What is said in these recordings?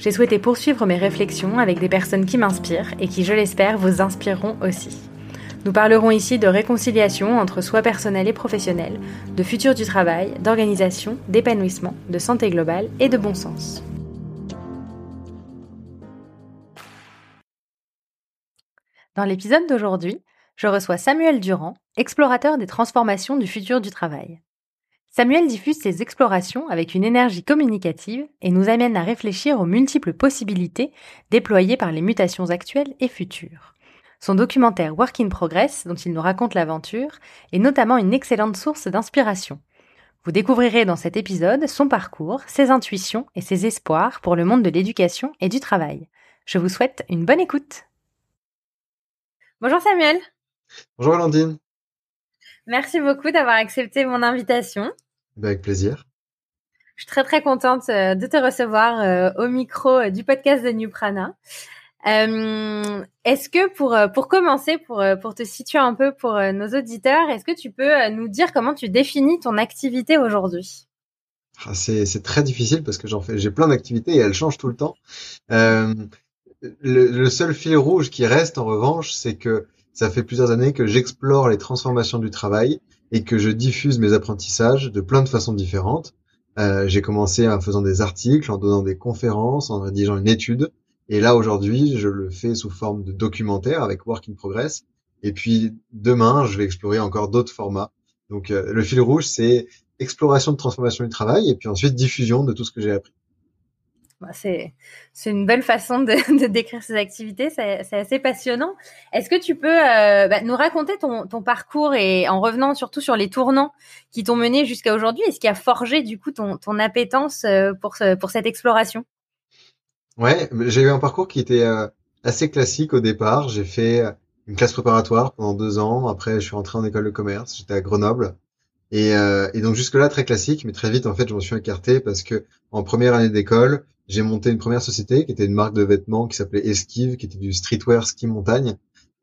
J'ai souhaité poursuivre mes réflexions avec des personnes qui m'inspirent et qui, je l'espère, vous inspireront aussi. Nous parlerons ici de réconciliation entre soi personnel et professionnel, de futur du travail, d'organisation, d'épanouissement, de santé globale et de bon sens. Dans l'épisode d'aujourd'hui, je reçois Samuel Durand, explorateur des transformations du futur du travail. Samuel diffuse ses explorations avec une énergie communicative et nous amène à réfléchir aux multiples possibilités déployées par les mutations actuelles et futures. Son documentaire Work in Progress, dont il nous raconte l'aventure, est notamment une excellente source d'inspiration. Vous découvrirez dans cet épisode son parcours, ses intuitions et ses espoirs pour le monde de l'éducation et du travail. Je vous souhaite une bonne écoute. Bonjour Samuel. Bonjour Valentine. Merci beaucoup d'avoir accepté mon invitation. Ben, avec plaisir. Je suis très très contente euh, de te recevoir euh, au micro euh, du podcast de New Prana. est-ce que pour pour commencer, pour pour te situer un peu pour nos auditeurs, est-ce que tu peux nous dire comment tu définis ton activité aujourd'hui? Ah, c'est, c'est très difficile parce que j'en fais j'ai plein d'activités et elles changent tout le temps. Euh, le, le, seul fil rouge qui reste en revanche, c'est que ça fait plusieurs années que j'explore les transformations du travail et que je diffuse mes apprentissages de plein de façons différentes. Euh, j'ai commencé en faisant des articles, en donnant des conférences, en rédigeant une étude. Et là, aujourd'hui, je le fais sous forme de documentaire avec Work in Progress. Et puis, demain, je vais explorer encore d'autres formats. Donc, euh, le fil rouge, c'est exploration de transformation du travail et puis ensuite diffusion de tout ce que j'ai appris. Bah, c'est une belle façon de, de décrire ces activités. C'est assez passionnant. Est-ce que tu peux euh, bah, nous raconter ton, ton parcours et en revenant surtout sur les tournants qui t'ont mené jusqu'à aujourd'hui et ce qui a forgé du coup ton, ton appétence euh, pour ce, pour cette exploration? Ouais, j'ai eu un parcours qui était euh, assez classique au départ. J'ai fait une classe préparatoire pendant deux ans. Après, je suis rentré en école de commerce. J'étais à Grenoble. Et, et donc jusque là très classique, mais très vite en fait je m'en suis écarté parce que en première année d'école, j'ai monté une première société qui était une marque de vêtements qui s'appelait Esquive, qui était du streetwear ski montagne.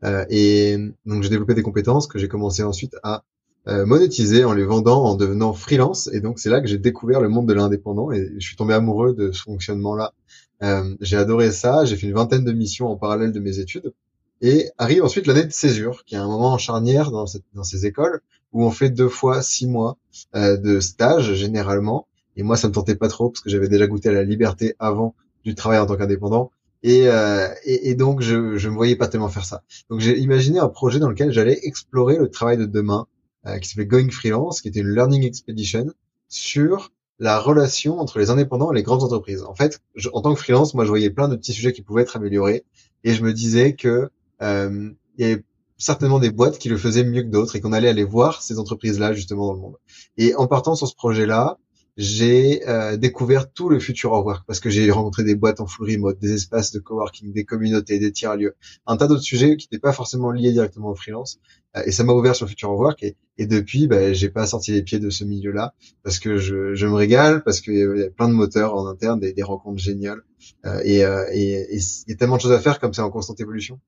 Euh, et donc j'ai développé des compétences que j'ai commencé ensuite à euh, monétiser en les vendant, en devenant freelance. Et donc c'est là que j'ai découvert le monde de l'indépendant et je suis tombé amoureux de ce fonctionnement-là. Euh, j'ai adoré ça. J'ai fait une vingtaine de missions en parallèle de mes études. Et arrive ensuite l'année de césure, qui est un moment charnière dans, dans ces écoles où on fait deux fois six mois euh, de stage généralement et moi, ça me tentait pas trop parce que j'avais déjà goûté à la liberté avant du travail en tant qu'indépendant. Et, euh, et, donc, je, je me voyais pas tellement faire ça. Donc, j'ai imaginé un projet dans lequel j'allais explorer le travail de demain, euh, qui s'appelait Going Freelance, qui était une learning expedition sur la relation entre les indépendants et les grandes entreprises. En fait, en tant que freelance, moi, je voyais plein de petits sujets qui pouvaient être améliorés, et je me disais que euh, il y avait certainement des boîtes qui le faisaient mieux que d'autres et qu'on allait aller voir ces entreprises-là justement dans le monde. Et en partant sur ce projet-là, j'ai euh, découvert tout le futur au work parce que j'ai rencontré des boîtes en full remote, des espaces de coworking, des communautés, des tiers-lieux, un tas d'autres sujets qui n'étaient pas forcément liés directement au freelance. Euh, et ça m'a ouvert sur le futur au work. Et, et depuis, bah, j'ai pas sorti les pieds de ce milieu-là parce que je, je, me régale, parce qu'il y a plein de moteurs en interne, des, des rencontres géniales. Euh, et, euh, il y a tellement de choses à faire comme c'est en constante évolution.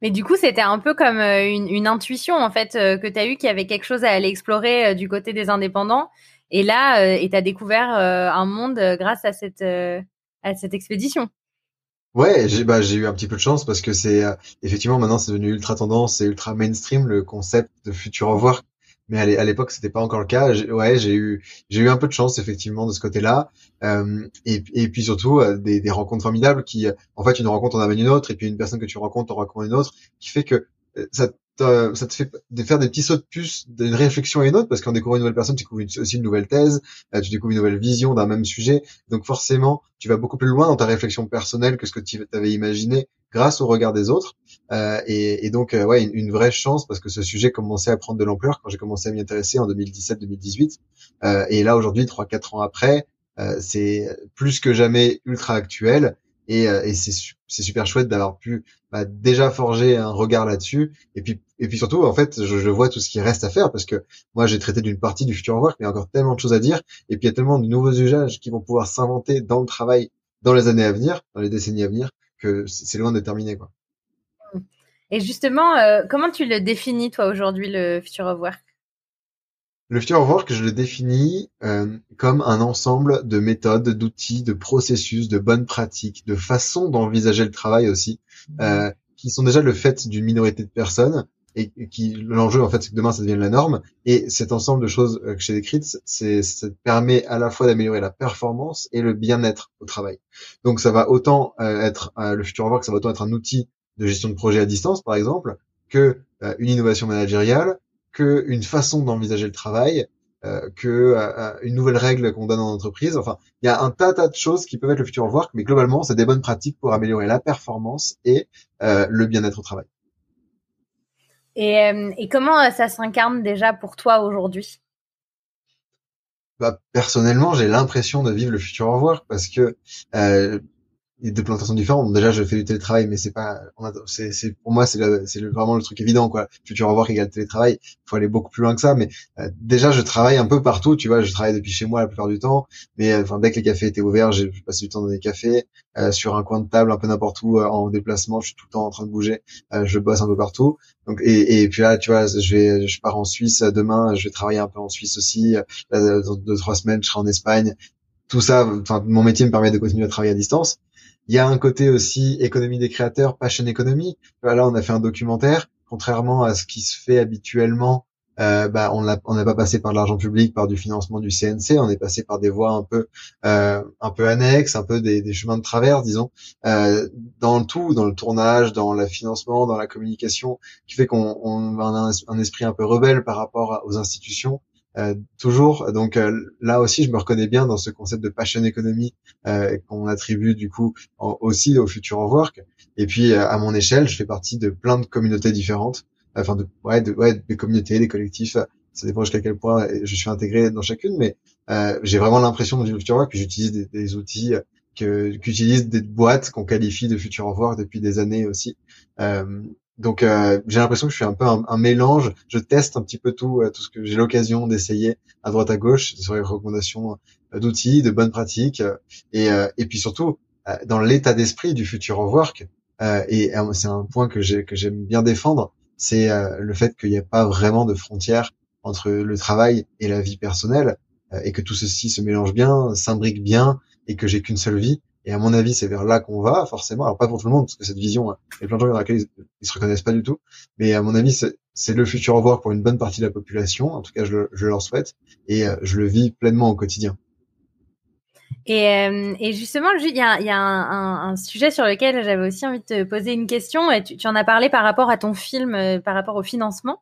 Mais du coup, c'était un peu comme une, une intuition en fait que tu as eu qu'il y avait quelque chose à aller explorer du côté des indépendants et là, euh, tu as découvert euh, un monde euh, grâce à cette, à cette expédition. Ouais, j'ai bah, eu un petit peu de chance parce que c'est effectivement maintenant c'est devenu ultra tendance et ultra mainstream le concept de futur au revoir. Mais à l'époque c'était pas encore le cas. Ouais, j'ai eu j'ai eu un peu de chance effectivement de ce côté-là. Euh, et, puis surtout des, des rencontres formidables qui en fait une rencontre en amène une autre et puis une personne que tu rencontres en rencontre une autre qui fait que ça ça te fait de faire des petits sauts de puce d'une réflexion à une autre parce qu'en découvrant une nouvelle personne, tu découvres aussi une nouvelle thèse, euh, tu découvres une nouvelle vision d'un même sujet. Donc forcément, tu vas beaucoup plus loin dans ta réflexion personnelle que ce que tu avais imaginé grâce au regard des autres. Euh, et, et, donc, euh, ouais, une, vraie chance parce que ce sujet commençait à prendre de l'ampleur quand j'ai commencé à m'y intéresser en 2017-2018. Euh, et là, aujourd'hui, trois quatre ans après, euh, c'est plus que jamais ultra actuel. Et, et c'est super chouette d'avoir pu bah, déjà forger un regard là-dessus. Et puis et puis surtout, en fait, je, je, vois tout ce qui reste à faire parce que moi j'ai traité d'une partie du futur work, mais il y a encore tellement de choses à dire. Et puis il y a tellement de nouveaux usages qui vont pouvoir s'inventer dans le travail dans les années à venir, dans les décennies à venir, que c'est loin de terminer quoi. Et justement, euh, comment tu le définis toi aujourd'hui le future of work? Le future of work, je le définis euh, comme un ensemble de méthodes, d'outils, de processus, de bonnes pratiques, de façons d'envisager le travail aussi, euh, qui sont déjà le fait d'une minorité de personnes et, qui l'enjeu en fait c'est que demain ça devienne la norme. Et cet ensemble de choses euh, que j'ai décrites, c'est ça permet à la fois d'améliorer la performance et le bien-être au travail. Donc ça va autant euh, être euh, le future of work, ça va autant être un outil de gestion de projet à distance par exemple que une innovation managériale qu'une façon d'envisager le travail, euh, que euh, une nouvelle règle qu'on donne en entreprise. Enfin, il y a un tas tas de choses qui peuvent être le futur work, mais globalement, c'est des bonnes pratiques pour améliorer la performance et euh, le bien-être au travail. Et, euh, et comment ça s'incarne déjà pour toi aujourd'hui? Bah, personnellement, j'ai l'impression de vivre le futur work parce que euh, de plein de façons différentes. Déjà, je fais du télétravail, mais c'est pas, c'est, pour moi, c'est, c'est vraiment le truc évident, quoi. Futur revoir égale télétravail. Il faut aller beaucoup plus loin que ça. Mais euh, déjà, je travaille un peu partout. Tu vois, je travaille depuis chez moi la plupart du temps. Mais euh, enfin, dès que les cafés étaient ouverts, j'ai passé du temps dans des cafés, euh, sur un coin de table, un peu n'importe où, en déplacement. Je suis tout le temps en train de bouger. je bosse un peu partout. Donc, et, et puis là, tu vois, je vais, je pars en Suisse demain. Je vais travailler un peu en Suisse aussi. dans deux trois semaines, je serai en Espagne tout ça, mon métier me permet de continuer à travailler à distance. Il y a un côté aussi économie des créateurs, passion économie. Là, on a fait un documentaire. Contrairement à ce qui se fait habituellement, euh, bah, on n'a pas passé par de l'argent public, par du financement du CNC. On est passé par des voies un peu, euh, un peu annexes, un peu des, des chemins de travers, disons, euh, dans le tout, dans le tournage, dans le financement, dans la communication, qui fait qu'on on a un, esprit un peu rebelle par rapport aux institutions. Euh, toujours. Donc euh, là aussi, je me reconnais bien dans ce concept de passion economy euh, qu'on attribue du coup aussi au futur of work. Et puis à mon échelle, je fais partie de plein de communautés différentes, enfin de ouais, de, ouais des communautés, des collectifs. Ça dépend jusqu'à quel point je suis intégré dans chacune, mais j'ai vraiment l'impression de futur work que j'utilise des, outils que qu'utilisent des boîtes qu'on qualifie de futur of work depuis des années aussi. Euh, donc euh, j'ai l'impression que je suis un peu un, mélange. Je teste un petit peu tout, euh, tout ce que j'ai l'occasion d'essayer à droite à gauche sur les recommandations euh, d'outils, de bonnes pratiques, et, et puis surtout dans l'état d'esprit du futur work. et c'est un point que j'aime bien défendre, c'est le fait qu'il n'y a pas vraiment de frontières entre le travail et la vie personnelle, et que tout ceci se mélange bien, s'imbrique bien, et que j'ai qu'une seule vie. Et à mon avis, c'est vers là qu'on va, forcément. Alors pas pour tout le monde, parce que cette vision, il y a plein de gens dans laquelle ils, se reconnaissent pas du tout. Mais à mon avis, c'est le futur revoir pour une bonne partie de la population. En tout cas, je, je leur souhaite. Et euh, je le vis pleinement au quotidien. Et, euh, et, justement, il y a, y a un, un, sujet sur lequel j'avais aussi envie de te poser une question. Et tu, tu, en as parlé par rapport à ton film, euh, par rapport au financement.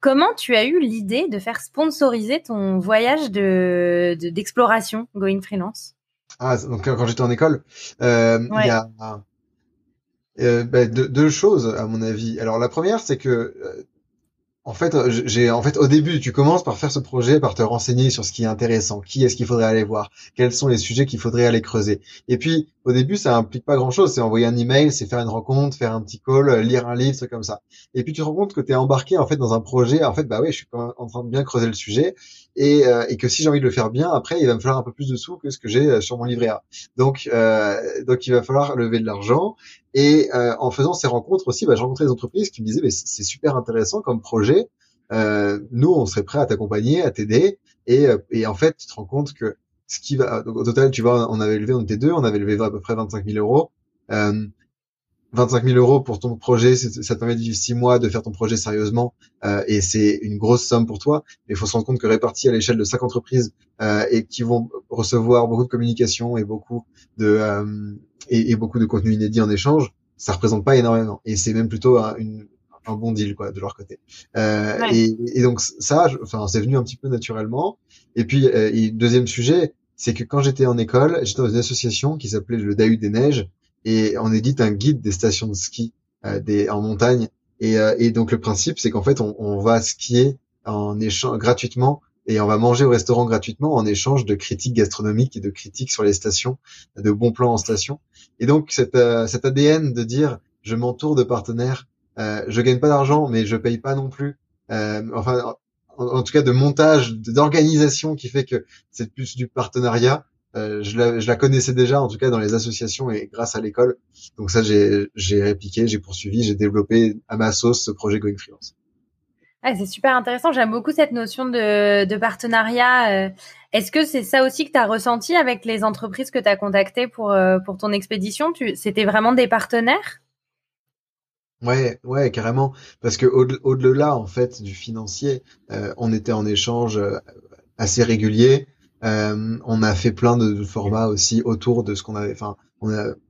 Comment tu as eu l'idée de faire sponsoriser ton voyage de d'exploration Going Freelance? Ah, donc quand j'étais en école, euh, il y a euh, ben, deux, deux, choses à mon avis. Alors la première, c'est que euh, en fait, euh, j'ai en fait au début, tu commences par faire ce projet, par te renseigner sur ce qui est intéressant, qui est-ce qu'il faudrait aller voir, quels sont les sujets qu'il faudrait aller creuser? Et puis au début, ça implique pas grand-chose, c'est envoyer un email, c'est faire une rencontre, faire un petit call, euh, lire un livre, truc comme ça. Et puis tu te rends compte que tu es embarqué en fait dans un projet, en fait bah oui, je suis en train de bien creuser le sujet et, euh, et que si j'ai envie de le faire bien, après il va me falloir un peu plus de sous que ce que j'ai sur mon livret A. Donc euh, donc il va falloir lever de l'argent et en faisant ces rencontres aussi, bah, j'ai rencontré des entreprises qui me disaient mais c'est super intéressant comme projet euh, nous, on serait prêt à t'accompagner, à t'aider. Et, euh, et, en fait, tu te rends compte que ce qui va, donc, au total, tu vois, on avait levé, on était deux, on avait levé à peu près 25 000 euros. Euh, 25 000 euros pour ton projet, ça te permet de vivre six mois, de faire ton projet sérieusement, euh, et c'est une grosse somme pour toi. Mais il faut se rendre compte que réparti à l'échelle de cinq entreprises euh, et qui vont recevoir beaucoup de communication et beaucoup de euh, et, et, beaucoup de contenu inédit en échange, ça représente pas énormément. Et c'est même plutôt une, un bon deal quoi de leur côté. Euh, et, et, donc ça, enfin c'est venu un petit peu naturellement. Et puis euh, deuxième sujet, c'est que quand j'étais en école, j'étais dans une association qui s'appelait le Dahu des Neiges et on édite un guide des stations de ski euh, des, en montagne. Et, euh, et, donc le principe, c'est qu'en fait on, on, va skier en échange gratuitement et on va manger au restaurant gratuitement en échange de critiques gastronomiques et de critiques sur les stations, de bons plans en station. Et donc cet, euh, cet ADN de dire je m'entoure de partenaires, euh, je gagne pas d'argent mais je paye pas non plus. Euh, enfin, en, tout cas de montage, d'organisation qui fait que c'est plus du partenariat. Euh, je, la, je la connaissais déjà en tout cas dans les associations et grâce à l'école. Donc ça j'ai répliqué, j'ai poursuivi, j'ai développé à ma sauce ce projet Going Freelance. Ah, c'est super intéressant. J'aime beaucoup cette notion de, de partenariat. Euh. Est-ce que c'est ça aussi que tu as ressenti avec les entreprises que tu as contactées pour, euh, pour ton expédition? C'était vraiment des partenaires? Ouais, ouais, carrément. Parce que au-delà, en fait, du financier, euh, on était en échange assez régulier. On a fait plein de formats aussi autour de ce qu'on avait. Enfin,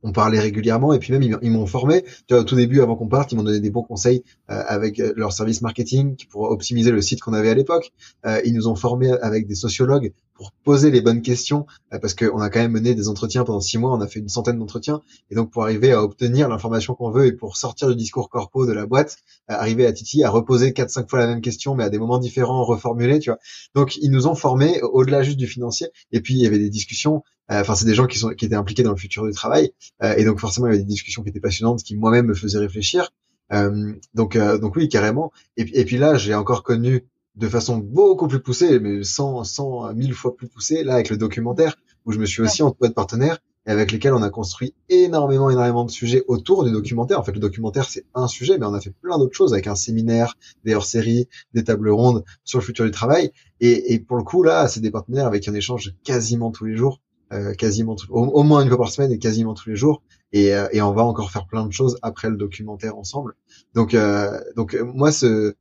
on, parlait régulièrement et puis même ils, m'ont formé. Tu vois, au tout début, avant qu'on parte, ils m'ont donné des bons conseils euh, avec euh, leur service marketing pour optimiser le site qu'on avait à l'époque. Euh, ils nous ont formés avec des sociologues pour poser les bonnes questions parce qu'on a quand même mené des entretiens pendant six mois. On a fait une centaine d'entretiens et donc pour arriver à obtenir l'information qu'on veut et pour sortir du discours corpo de la boîte, arriver à Titi à reposer quatre cinq fois la même question mais à des moments différents reformulés. Tu vois. Donc ils nous ont formés au-delà juste du financier et puis il y avait des discussions euh, enfin, c'est des gens qui sont qui étaient impliqués dans le futur du travail, euh, et donc forcément il y avait des discussions qui étaient passionnantes, qui moi-même me faisaient réfléchir. Euh, donc donc oui, carrément. Et puis là, j'ai encore connu de façon beaucoup plus poussée, mais 100, 100, 1000 fois plus poussée, là avec le documentaire, où je me suis aussi entouré de partenaires et avec lesquels on a construit énormément, énormément de sujets autour du documentaire. En fait, le documentaire, c'est un sujet, mais on a fait plein d'autres choses avec un séminaire, des hors-séries, des tables rondes sur le futur du travail. Et, et pour le coup, là, c'est des partenaires avec qui on échange quasiment tous les jours. Euh, quasiment au, moins une fois par semaine et quasiment tous les jours. Et, euh, et, on va encore faire plein de choses après le documentaire ensemble. Donc, euh, donc moi, ce,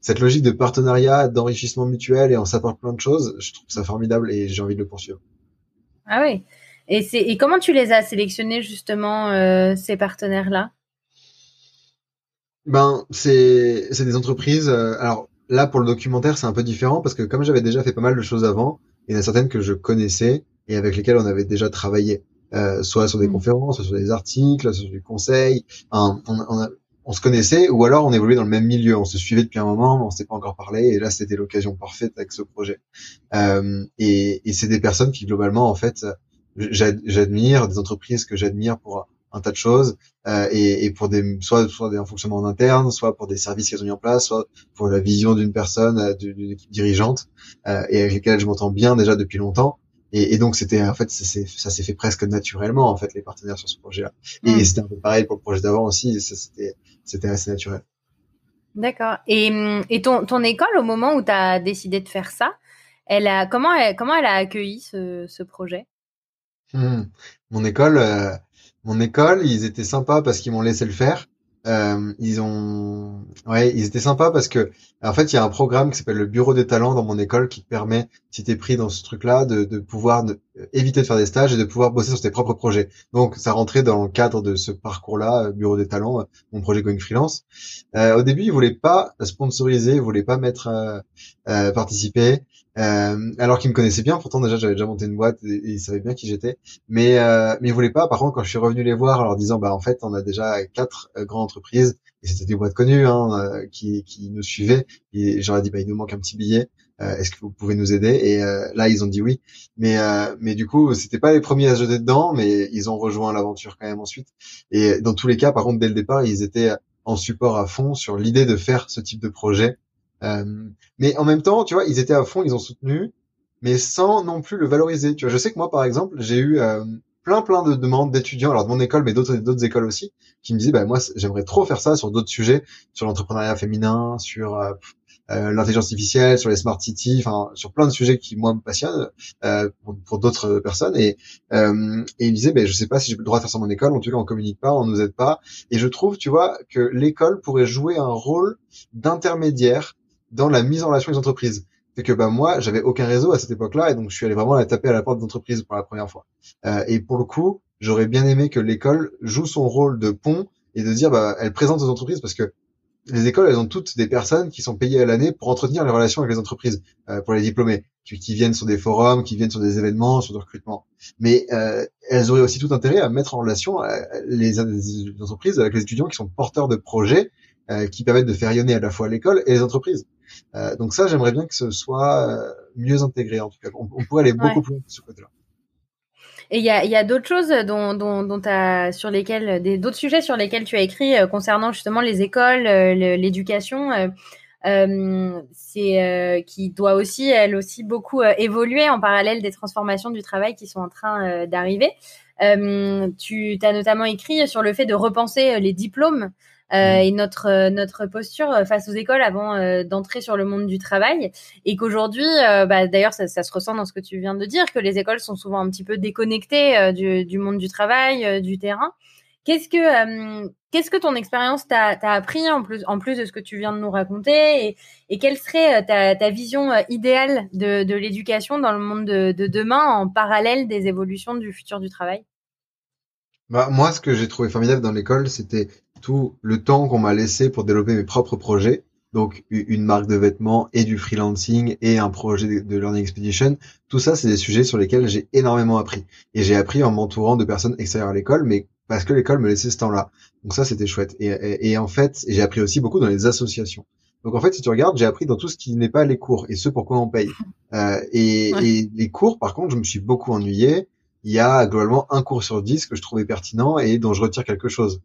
cette logique de partenariat, d'enrichissement mutuel et on s'apporte plein de choses, je trouve ça formidable et j'ai envie de le poursuivre. Ah oui. Et, c'est, et comment tu les as sélectionnés justement ces partenaires-là? Ben c'est c'est des entreprises. alors là pour le documentaire c'est un peu différent parce que comme j'avais déjà fait pas mal de choses avant, il y en a certaines que je connaissais et avec lesquels on avait déjà travaillé, euh, soit sur des mm. conférences, soit sur des articles, soit sur du conseil. on, on, on, se connaissait, ou alors on évoluait dans le même milieu. On se suivait depuis un moment, mais on s'était pas encore parlé. Et là, c'était l'occasion parfaite avec ce projet. Euh, et, et c'est des personnes qui globalement, en fait, j'admire, des entreprises que j'admire pour un tas de choses euh, et, et, pour des soit soit des fonctionnements en interne, soit pour des services qu'elles ont mis en place, soit pour la vision d'une personne, euh, d'une équipe dirigeante euh, et avec lesquelles je m'entends bien déjà depuis longtemps. Et, et donc c'était en fait ça s'est fait presque naturellement en fait les partenaires sur ce projet-là. Et mm. c'était un peu pareil pour le projet d'avant aussi. C'était c'était assez naturel. D'accord. Et, et ton, ton école au moment où tu as décidé de faire ça, elle a comment elle, comment elle a accueilli ce, ce projet? Hmm. Mon école, euh, mon école, ils étaient sympas parce qu'ils m'ont laissé le faire. Euh, ils ont, ouais, ils étaient sympas parce que, en fait, il y a un programme qui s'appelle le Bureau des talents dans mon école qui permet, si t'es pris dans ce truc-là, de, de pouvoir éviter de faire des stages et de pouvoir bosser sur tes propres projets. Donc, ça rentrait dans le cadre de ce parcours-là, euh, Bureau des talents, euh, mon projet Going Freelance. Euh, au début, ils voulaient pas sponsoriser, ils voulaient pas mettre participer. Euh, alors qu'ils me connaissaient bien, pourtant déjà j'avais déjà monté une boîte et, ils savaient bien qui j'étais, mais euh, mais ils voulaient pas. Par contre, quand je suis revenu les voir, en leur disant bah en fait on a déjà quatre euh, grandes entreprises et c'était des boîtes connues hein, euh, qui qui nous suivaient et j'aurais dit bah il nous manque un petit billet. Euh, est-ce que vous pouvez nous aider? Et là ils ont dit oui, mais mais du coup c'était pas les premiers à se jeter dedans, mais ils ont rejoint l'aventure quand même ensuite. Et dans tous les cas, par contre dès le départ ils étaient en support à fond sur l'idée de faire ce type de projet mais en même temps, tu vois, ils étaient à fond, ils ont soutenu, mais sans non plus le valoriser. Tu vois, je sais que moi, par exemple, j'ai eu euh, plein plein de demandes d'étudiants, alors de mon école, mais d'autres d'autres écoles aussi, qui me disaient, bah moi, j'aimerais trop faire ça sur d'autres sujets, sur l'entrepreneuriat féminin, sur euh, euh, l'intelligence artificielle, sur les smart cities, enfin sur plein de sujets qui moi me passionnent euh, pour, pour d'autres personnes. Et, euh, et ils me disaient, ben je sais pas si j'ai le droit de faire ça dans mon école. En tout cas, on communique pas, on nous aide pas. Et je trouve, tu vois, que l'école pourrait jouer un rôle d'intermédiaire dans la mise en relation avec les entreprises. C'est que bah moi, j'avais aucun réseau à cette époque-là, et donc je suis allé vraiment aller taper à la porte d'entreprise pour la première fois. Euh, et pour le coup, j'aurais bien aimé que l'école joue son rôle de pont et de dire, bah, elle présente aux entreprises parce que les écoles, elles ont toutes des personnes qui sont payées à l'année pour entretenir les relations avec les entreprises, euh, pour les diplômés, qui, qui, viennent sur des forums, qui viennent sur des événements, sur du recrutement. Mais euh, elles auraient aussi tout intérêt à mettre en relation euh, les, les, entreprises avec les étudiants qui sont porteurs de projets euh, qui permettent de faire rayonner à la fois l'école et les entreprises. Donc ça, j'aimerais bien que ce soit mieux intégré en tout cas. On, pourrait aller beaucoup plus loin sur ce côté-là. Et il y a, y a d'autres choses dont, dont, dont as, sur lesquels, d'autres sujets sur lesquels tu as écrit concernant justement les écoles, l'éducation. Euh, c'est euh, qui doit aussi, elle aussi, beaucoup euh, évoluer en parallèle des transformations du travail qui sont en train d'arriver. tu as notamment écrit sur le fait de repenser les diplômes mmh. et notre notre posture face aux écoles avant d'entrer sur le monde du travail. Et qu'aujourd'hui bah, d'ailleurs ça, ça, se ressent dans ce que tu viens de dire que les écoles sont souvent un petit peu déconnectées du, du, monde du travail du terrain. Qu'est-ce que euh, qu'est-ce que ton expérience t'a appris en plus en plus de ce que tu viens de nous raconter et, et quelle serait euh, ta, ta vision euh, idéale de, de l'éducation dans le monde de, de, demain en parallèle des évolutions du futur du travail? Bah, moi, ce que j'ai trouvé formidable dans l'école, c'était tout le temps qu'on m'a laissé pour développer mes propres projets. Donc, une marque de vêtements et du freelancing et un projet de Learning Expedition. Tout ça, c'est des sujets sur lesquels j'ai énormément appris. Et j'ai appris en m'entourant de personnes extérieures à l'école, mais parce que l'école me laissait ce temps-là. Donc ça, c'était chouette. Et, et, en fait, j'ai appris aussi beaucoup dans les associations. Donc en fait, si tu regardes, j'ai appris dans tout ce qui n'est pas les cours et ce pour quoi on paye. Euh, et, et, les cours, par contre, je me suis beaucoup ennuyé. Il y a globalement un cours sur dix que je trouvais pertinent et dont je retire quelque chose.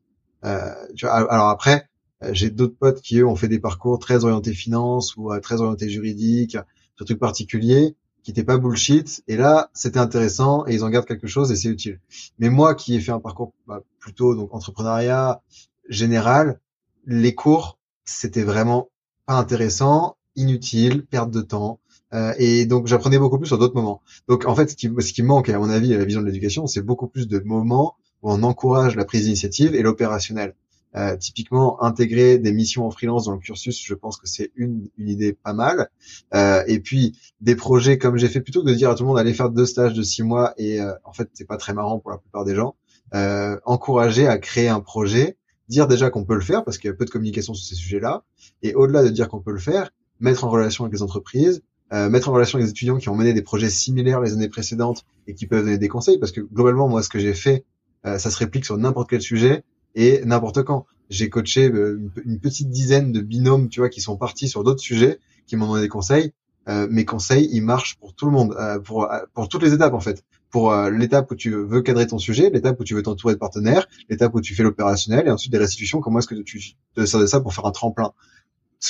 Euh, tu vois, alors après, euh, j'ai d'autres potes qui eux ont fait des parcours très orientés finance ou euh, très orientés juridiques, sur trucs particuliers qui n'était pas bullshit. Et là, c'était intéressant et ils en gardent quelque chose et c'est utile. Mais moi, qui ai fait un parcours bah, plutôt donc entrepreneuriat général, les cours, c'était vraiment pas intéressant, inutile, perte de temps. Euh, et donc j'apprenais beaucoup plus sur d'autres moments. Donc en fait, ce qui, ce qui manque, à mon avis, à la vision de l'éducation, c'est beaucoup plus de moments où on encourage la prise d'initiative et l'opérationnel. Euh, typiquement, intégrer des missions en freelance dans le cursus, je pense que c'est une, une idée pas mal. Euh, et puis des projets comme j'ai fait, plutôt que de dire à tout le monde allez faire deux stages de six mois et euh, en fait c'est pas très marrant pour la plupart des gens. Euh, encourager à créer un projet, dire déjà qu'on peut le faire parce qu'il y a peu de communication sur ces sujets-là, et au-delà de dire qu'on peut le faire, mettre en relation avec les entreprises, euh, mettre en relation avec les étudiants qui ont mené des projets similaires les années précédentes et qui peuvent donner des conseils parce que globalement moi ce que j'ai fait ça se réplique sur n'importe quel sujet et n'importe quand. J'ai coaché euh, une, petite dizaine de binômes, tu vois, qui sont partis sur d'autres sujets, qui m'ont donné des conseils. Euh, mes conseils, ils marchent pour tout le monde, euh, pour pour toutes les étapes en fait. Pour l'étape où tu veux cadrer ton sujet, l'étape où tu veux t'entourer de partenaires, l'étape où tu fais l'opérationnel, et ensuite des restitutions. Comment est-ce que tu te sers de ça pour faire un tremplin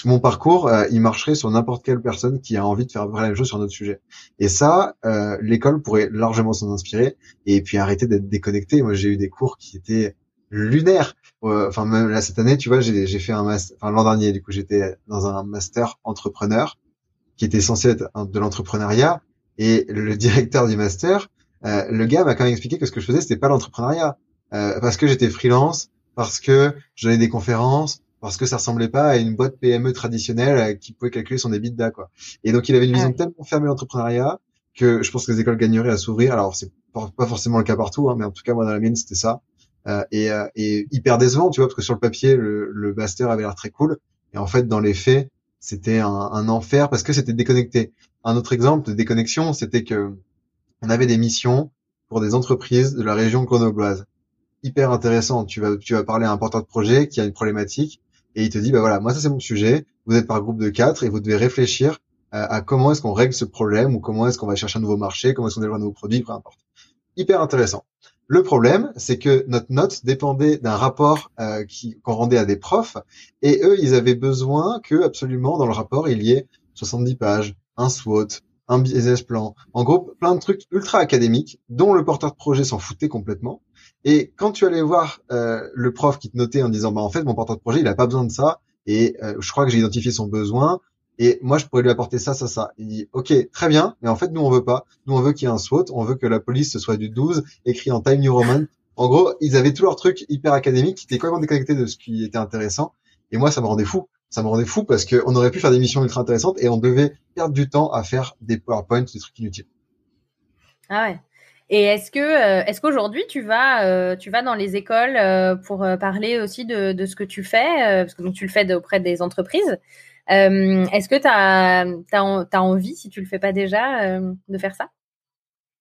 Mon parcours, il marcherait sur n'importe quelle personne qui a envie de faire la même chose sur notre sujet. Et ça, l'école pourrait largement s'en inspirer et puis arrêter d'être déconnecté. Moi, j'ai eu des cours qui étaient lunaire. Enfin, même là, cette année, tu vois, j'ai fait un master, enfin, l'an dernier, du coup, j'étais dans un master entrepreneur qui était censé être de l'entrepreneuriat et le directeur du master, euh, le gars m'a quand même expliqué que ce que je faisais, c'était pas l'entrepreneuriat. Euh, parce que j'étais freelance, parce que je donnais des conférences, parce que ça ressemblait pas à une boîte PME traditionnelle euh, qui pouvait calculer son EBITDA, quoi. Et donc, il avait une vision tellement fermée l'entrepreneuriat que je pense que les écoles gagneraient à s'ouvrir. Alors, c'est pas forcément le cas partout, hein, mais en tout cas, moi, dans la mienne, c'était ça. Euh, et, euh, et, hyper décevant, tu vois, parce que sur le papier, le, le master avait l'air très cool, et en fait, dans les faits, c'était un, un, enfer parce que c'était déconnecté. Un autre exemple de déconnexion, c'était que on avait des missions pour des entreprises de la région grenobloise. Hyper intéressant. Tu vas, tu vas parler à un porteur de projet qui a une problématique et il te dit, bah voilà, moi ça c'est mon sujet. Vous êtes par groupe de quatre et vous devez réfléchir à, à comment est-ce qu'on règle ce problème ou comment est-ce qu'on va chercher un nouveau marché, comment est-ce qu'on développe un nouveau produit, peu importe. Hyper intéressant. Le problème, c'est que notre note dépendait d'un rapport euh, qu'on rendait à des profs, et eux, ils avaient besoin que absolument dans le rapport il y ait 70 pages, un SWOT, un business plan, en gros plein de trucs ultra académiques dont le porteur de projet s'en foutait complètement. Et quand tu allais voir euh, le prof qui te notait en disant bah en fait mon porteur de projet il a pas besoin de ça et euh, je crois que j'ai identifié son besoin, et moi je pourrais lui apporter ça, ça, ça. Il dit ok, très bien, mais en fait nous on veut pas. Nous on veut qu'il y ait un SWOT, on veut que la police ce soit du 12, écrit en Time New Roman. En gros, ils avaient tous leurs trucs hyper académiques qui étaient complètement déconnectés de ce qui était intéressant. Et moi ça me rendait fou. Ça me rendait fou parce qu'on aurait pu faire des missions ultra intéressantes et on devait perdre du temps à faire des PowerPoints, des trucs inutiles. Ah ouais. Et est-ce que euh, est-ce qu'aujourd'hui tu vas euh, tu vas dans les écoles euh, pour parler aussi de, de, ce que tu fais parce que donc tu le fais auprès des entreprises euh, est-ce que tu as, as, envie, si tu le fais pas déjà, euh, de faire ça?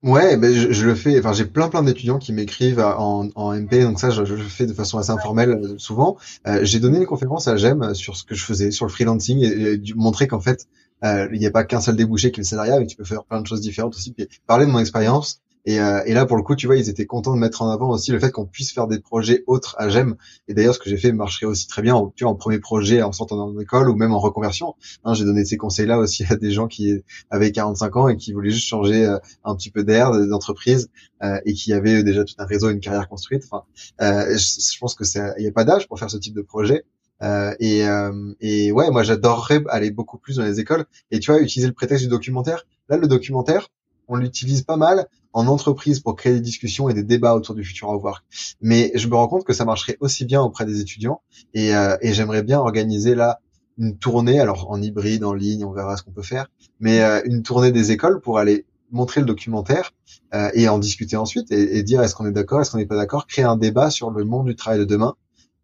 Ouais, ben je, le fais. Enfin, j'ai plein plein d'étudiants qui m'écrivent en, en MP, donc ça, je, le fais de façon assez informelle euh, souvent. Euh, j'ai donné une conférence à GEM sur ce que je faisais sur le freelancing et, et montrer qu'en fait, euh, il n'y a pas qu'un seul débouché qui est le salariat, mais tu peux faire plein de choses différentes aussi. Puis parler de mon expérience et, euh, et, là, pour le coup, tu vois, ils étaient contents de mettre en avant aussi le fait qu'on puisse faire des projets autres à GEM. Et d'ailleurs, ce que j'ai fait marcherait aussi très bien, tu vois, en premier projet en sortant d'une école ou même en reconversion. Hein, j'ai donné ces conseils-là aussi à des gens qui avaient 45 ans et qui voulaient juste changer euh, un petit peu d'air d'entreprise euh, et qui avaient déjà tout un réseau, une carrière construite. Enfin, euh, je, pense que il n'y a pas d'âge pour faire ce type de projet. Euh, et, euh, et ouais, moi j'adorerais aller beaucoup plus dans les écoles et tu vois utiliser le prétexte du documentaire. Là, le documentaire, on l'utilise pas mal en entreprise pour créer des discussions et des débats autour du futur work. Mais je me rends compte que ça marcherait aussi bien auprès des étudiants et, euh, et j'aimerais bien organiser là une tournée, alors en hybride, en ligne, on verra ce qu'on peut faire, mais euh, une tournée des écoles pour aller montrer le documentaire euh, et en discuter ensuite et, dire est-ce qu'on est d'accord, est-ce qu'on n'est pas d'accord, créer un débat sur le monde du travail de demain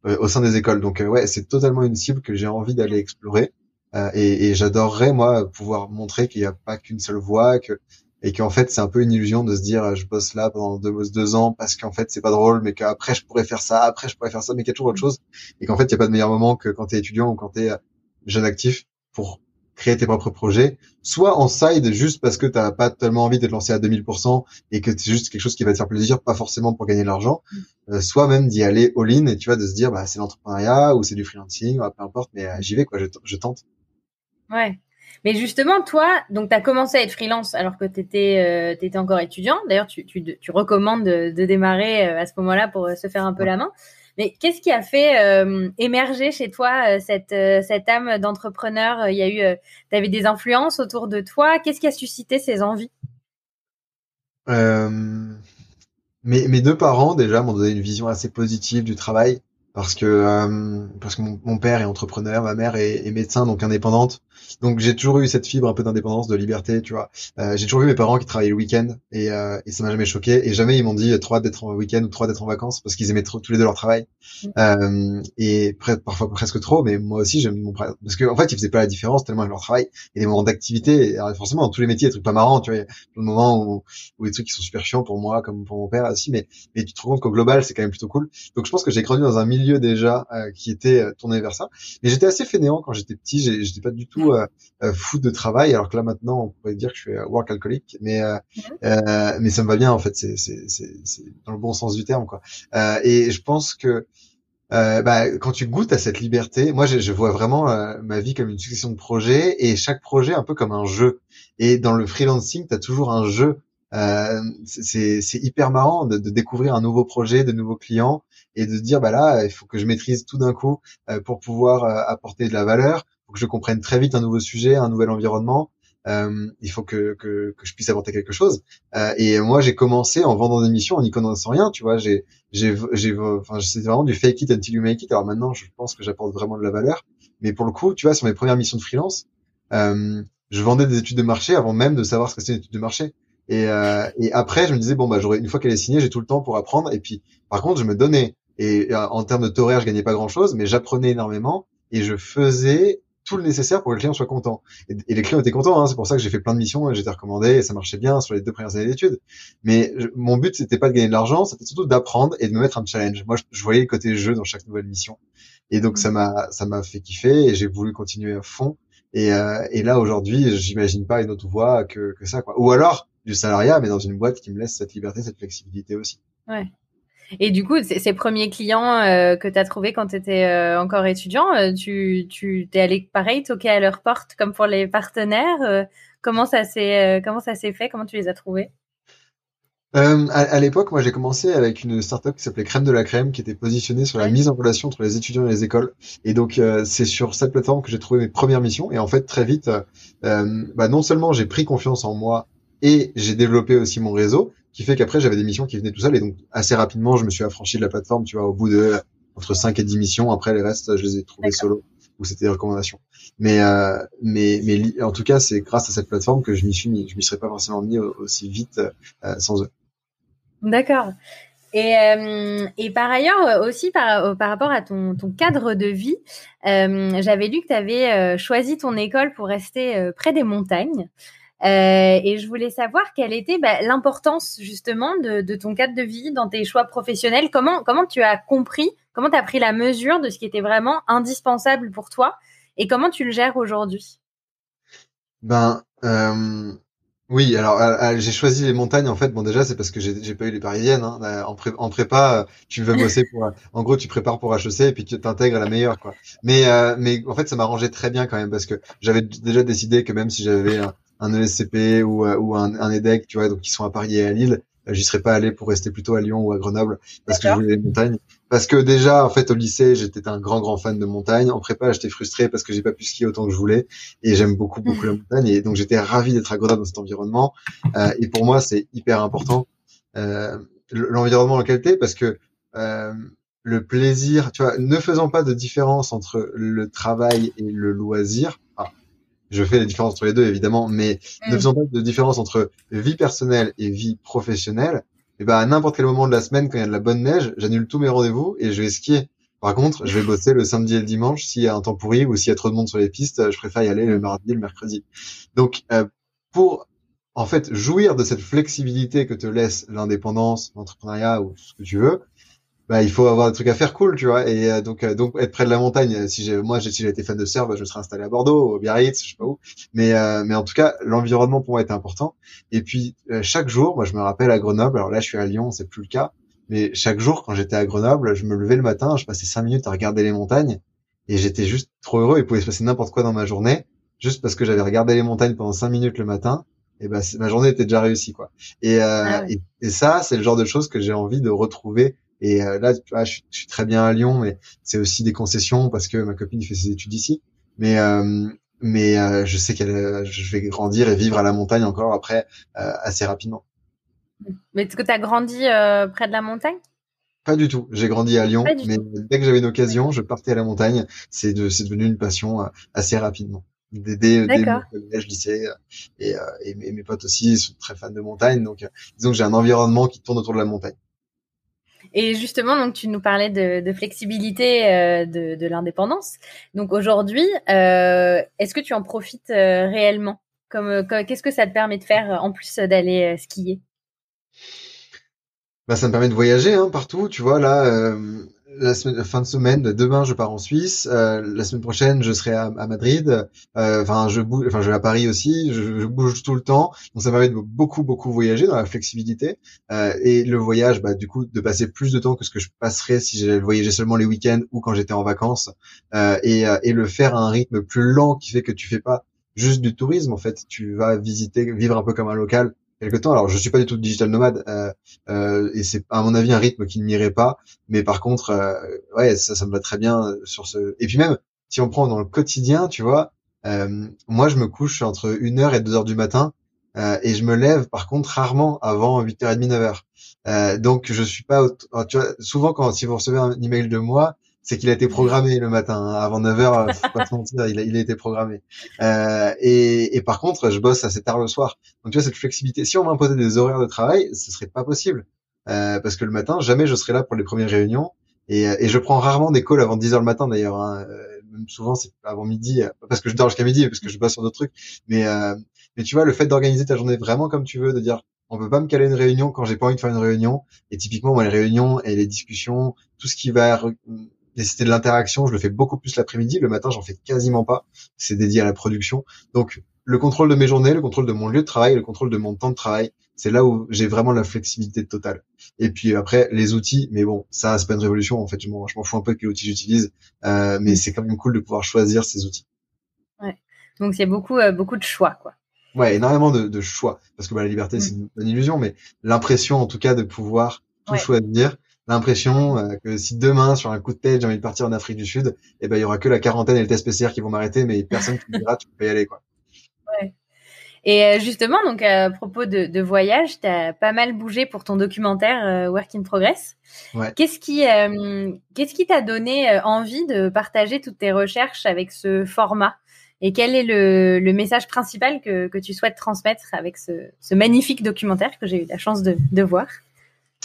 euh, au sein des écoles. Donc ouais, c'est totalement une cible que j'ai envie d'aller explorer. et, et j'adorerais moi pouvoir montrer qu'il n'y a pas qu'une seule voix, que et qu'en fait c'est un peu une illusion de se dire je bosse là pendant deux, deux ans parce qu'en fait c'est pas drôle mais qu'après je pourrais faire ça après je pourrais faire ça mais qu'il y a toujours autre chose. Et qu'en fait il y a pas de meilleur moment que quand tu es étudiant ou quand tu es euh, jeune actif pour créer tes propres projets. Soit en side juste parce que t'as pas tellement envie de te lancer à 2000% et que c'est juste quelque chose qui va te faire plaisir pas forcément pour gagner de l'argent. Mm. euh, soit même d'y aller all-in et tu vois de se dire bah c'est l'entrepreneuriat ou c'est du freelancing peu importe mais euh, j'y vais quoi je, je tente. Ouais mais justement, toi, donc tu as commencé à être freelance alors que tu étais, euh, encore étudiant. D'ailleurs, tu, tu, tu, recommandes de, de démarrer euh, à ce moment-là pour euh, se faire un peu la main. Mais qu'est-ce qui a fait euh, émerger chez toi cette, cette âme d'entrepreneur? Il y a eu, tu avais des influences autour de toi. Qu'est-ce qui a suscité ces envies? Mes, mes deux parents déjà m'ont donné une vision assez positive du travail parce que parce que mon, père est entrepreneur, ma mère est, est médecin donc indépendante. Donc j'ai toujours eu cette fibre un peu d'indépendance, de liberté, tu vois. Euh, j'ai toujours vu mes parents qui travaillaient le week-end et, euh, et ça m'a jamais choqué et jamais ils m'ont dit trois d'être en week-end ou trois d'être en vacances parce qu'ils aimaient trop, tous les deux leur travail mmh. euh, et parfois presque trop. Mais moi aussi j'aime mon parce qu'en en fait ils faisaient pas la différence tellement avec leur travail et des moments d'activité. Forcément dans tous les métiers des trucs pas marrants, tu vois. Il y a des moments où, où des trucs qui sont super chiants pour moi comme pour mon père aussi, mais mais tu te rends compte qu'au global c'est quand même plutôt cool. Donc je pense que j'ai grandi dans un milieu déjà euh, qui était euh, tourné vers ça. Mais j'étais assez fainéant quand j'étais petit. J'étais pas du tout euh, fou de travail, alors que là maintenant on pourrait dire que je suis work alcoolique. Mais mais ça me va bien en fait. C'est c'est dans le bon sens du terme quoi. et je pense que euh, bah, quand tu goûtes à cette liberté, moi je, je vois vraiment ma vie comme une succession de projets et chaque projet un peu comme un jeu. Et dans le freelancing, tu as toujours un jeu euh, c'est hyper marrant de, de, découvrir un nouveau projet, de nouveaux clients et de dire bah là il faut que je maîtrise tout d'un coup euh, pour pouvoir euh, apporter de la valeur, que je comprenne très vite un nouveau sujet, un nouvel environnement. Euh, il faut que, que, que, je puisse apporter quelque chose. Euh, et moi, j'ai commencé en vendant des missions, en n'y connaissant rien, tu vois. J'ai, j'ai, j'ai, enfin, c'est vraiment du fake it until you make it. Alors maintenant, je pense que j'apporte vraiment de la valeur. Mais pour le coup, tu vois, sur mes premières missions de freelance, euh, je vendais des études de marché avant même de savoir ce que c'est une étude de marché. Et, euh, et après, je me disais bon bah j'aurais une fois qu'elle est signée, j'ai tout le temps pour apprendre. Et puis par contre, je me donnais. Et euh, en termes de taux je gagnais pas grand chose, mais j'apprenais énormément et je faisais tout le nécessaire pour que le client soit content. Et, les clients étaient contents. Hein, c'est pour ça que j'ai fait plein de missions, j'étais recommandé et ça marchait bien sur les deux premières années d'études. Mais mon but c'était pas de gagner de l'argent, c'était surtout d'apprendre et de me mettre un challenge. Moi, je, voyais le côté jeu dans chaque nouvelle mission. Et donc ça m'a ça m'a fait kiffer et j'ai voulu continuer à fond. Et, euh, et là aujourd'hui, j'imagine pas une autre voie que, que ça quoi. Ou alors du salariat, mais dans une boîte qui me laisse cette liberté, cette flexibilité aussi. Ouais. Et du coup, ces premiers clients euh, que tu as trouvés quand tu étais euh, encore étudiant, euh, tu, tu t'es allé pareil toquer à leur porte comme pour les partenaires. comment ça s'est comment ça s'est fait? Comment tu les as trouvés? À, à l'époque, moi, j'ai commencé avec une startup qui s'appelait Crème de la Crème, qui était positionnée sur la mise en relation entre les étudiants et les écoles. Et donc, c'est sur cette plateforme que j'ai trouvé mes premières missions. Et en fait, très vite, bah, non seulement j'ai pris confiance en moi et j'ai développé aussi mon réseau, qui fait qu'après j'avais des missions qui venaient tout seul et donc assez rapidement je me suis affranchi de la plateforme, tu vois, au bout de entre 5 et 10 missions. Après les restes, je les ai trouvés solo ou c'était des recommandations. Mais euh, mais mais en tout cas, c'est grâce à cette plateforme que je m'y suis je m'y serais pas forcément mis aussi vite euh, sans eux. D'accord. Et, euh, et par ailleurs aussi par, par rapport à ton, ton cadre de vie, euh, j'avais lu que tu avais choisi ton école pour rester près des montagnes. Et je voulais savoir quelle était bah, l'importance justement de, ton cadre de vie dans tes choix professionnels. Comment comment tu as compris, comment tu as pris la mesure de ce qui était vraiment indispensable pour toi et comment tu le gères aujourd'hui? Ben oui, alors euh, euh, j'ai choisi les montagnes en fait. Bon déjà c'est parce que j'ai pas eu les parisiennes. Hein. Euh, en, prépa, tu veux bosser pour. en gros, tu prépares pour HEC et puis tu t'intègres à la meilleure quoi. Mais mais en fait ça m'arrangeait très bien quand même parce que j'avais déjà décidé que même si j'avais un, ESCP ou, ou un, un EDEC, tu vois, donc qui sont à Paris et à Lille, j'y serais pas allé pour rester plutôt à Lyon ou à Grenoble parce que je voulais les montagnes. Parce que déjà, en fait, au lycée, j'étais un grand, grand fan de montagne. En prépa, j'étais frustré parce que j'ai pas pu skier autant que je voulais. Et j'aime beaucoup, beaucoup la montagne. Et donc, j'étais ravi d'être à Grenoble dans cet environnement. Euh, et pour moi, c'est hyper important, euh, l'environnement dans lequel parce que euh, le plaisir, tu vois, ne faisant pas de différence entre le travail et le loisir, je fais la différence entre les deux évidemment, mais ne mm. faisant pas de différence entre vie personnelle et vie professionnelle, et eh ben à n'importe quel moment de la semaine quand il y a de la bonne neige, j'annule tous mes rendez-vous et je vais skier. Par contre, je vais bosser le samedi et le dimanche s'il y a un temps pourri ou s'il y a trop de monde sur les pistes, je préfère y aller le mardi, le mercredi. Donc euh, pour en fait jouir de cette flexibilité que te laisse l'indépendance, l'entrepreneuriat ou ce que tu veux, bah, il faut avoir des trucs à faire cool, tu vois. Et euh, donc, euh, donc être près de la montagne. Euh, si j'ai, moi, si j'étais fan de surf, bah, je serais installé à Bordeaux, au Biarritz, je sais pas où. Mais, mais en tout cas, l'environnement pour moi était important. Et puis chaque jour, moi, je me rappelle à Grenoble. Alors là, je suis à Lyon, c'est plus le cas. Mais chaque jour, quand j'étais à Grenoble, je me levais le matin, je passais cinq minutes à regarder les montagnes, et j'étais juste trop heureux. Il pouvait se passer n'importe quoi dans ma journée, juste parce que j'avais regardé les montagnes pendant cinq minutes le matin. Et ben, ma journée était déjà réussie, quoi. Et, ah et, et ça, c'est le genre de choses que j'ai envie de retrouver et euh, là, tu vois, je, suis très bien à Lyon, mais c'est aussi des concessions parce que ma copine fait ses études ici. Mais euh, mais euh, je sais qu'elle, je vais grandir et vivre à la montagne encore après assez rapidement. Mais est-ce que tu as grandi près de la montagne? Pas du tout. J'ai grandi à Lyon, mais dès que j'avais une occasion, je partais à la montagne. C'est de, c'est devenu une passion assez rapidement. Dès, dès, dès mon collège, lycée, et, et, mes potes aussi sont très fans de montagne. Donc, disons que j'ai un environnement qui tourne autour de la montagne. Et justement, donc tu nous parlais de, flexibilité euh, de, de l'indépendance. Donc aujourd'hui, euh, est-ce que tu en profites euh, réellement? Comme, qu'est-ce que ça te permet de faire en plus d'aller skier? Bah, ça me permet de voyager hein, partout. Tu vois là, la, semaine, fin de semaine, demain je pars en Suisse. Euh, la semaine prochaine je serai à, Madrid. Euh, enfin, je bouge, enfin je vais à Paris aussi. Je, je, bouge tout le temps. Donc ça permet de beaucoup beaucoup voyager dans la flexibilité euh, et le voyage, bah du coup de passer plus de temps que ce que je passerais si j'allais voyager seulement les week-ends ou quand j'étais en vacances et, et le faire à un rythme plus lent qui fait que tu fais pas juste du tourisme en fait. Tu vas visiter, vivre un peu comme un local quelque temps. Alors, je suis pas du tout digital nomade euh, euh, et c'est à mon avis un rythme qui ne m'irait pas. Mais par contre, euh, ouais, ça, ça me va très bien sur ce. Et puis même, si on prend dans le quotidien, tu vois, euh, moi je me couche entre 1h et 2h du matin euh, et je me lève par contre rarement avant 8h30, 9h. donc je suis pas, tu vois, souvent quand si vous recevez un email de moi, c'est qu'il a été programmé le matin. Hein. Avant 9 h faut pas se mentir, il a, il a été programmé. Euh, et, et, par contre, je bosse assez tard le soir. Donc tu vois, cette flexibilité, si on m'imposait des horaires de travail, ce serait pas possible. Euh, parce que le matin, jamais je serai là pour les premières réunions. Et, et je prends rarement des calls avant 10 h le matin d'ailleurs. Hein. Euh, même souvent, c'est avant midi, parce que je dors jusqu'à midi, parce que je bosse sur d'autres trucs. Mais, euh, mais tu vois, le fait d'organiser ta journée vraiment comme tu veux, de dire on peut pas me caler une réunion quand j'ai pas envie de faire une réunion. Et typiquement, moi, les réunions et les discussions, tout ce qui va nécessiter de l'interaction, je le fais beaucoup plus l'après-midi. Le matin, j'en fais quasiment pas. C'est dédié à la production. Donc, le contrôle de mes journées, le contrôle de mon lieu de travail, le contrôle de mon temps de travail, c'est là où j'ai vraiment la flexibilité totale. Et puis après, les outils, mais bon, ça, c'est pas une révolution. En fait, je m'en fous un peu quel outil j'utilise, euh, mais c'est quand même cool de pouvoir choisir ces outils. Ouais. Donc, il y a beaucoup, euh, beaucoup de choix, quoi. Ouais, énormément de, de choix. Parce que bah, la liberté, mm. c'est une, illusion, mais l'impression, en tout cas, de pouvoir tout choisir, l'impression euh, que si demain, sur un coup de tête, j'ai envie de partir en Afrique du Sud, eh ben, il y aura que la quarantaine et le test PCR qui vont m'arrêter, mais personne qui me dira, tu peux y aller, quoi. Ouais. Et euh, justement, donc à propos de, de voyage, tu as pas mal bougé pour ton documentaire euh, Work in Progress. Ouais. Qu'est-ce qui, qu'est-ce qui t'a donné envie de partager toutes tes recherches avec ce format? Et quel est le, le message principal que, que, tu souhaites transmettre avec ce, ce magnifique documentaire que j'ai eu la chance de, de voir?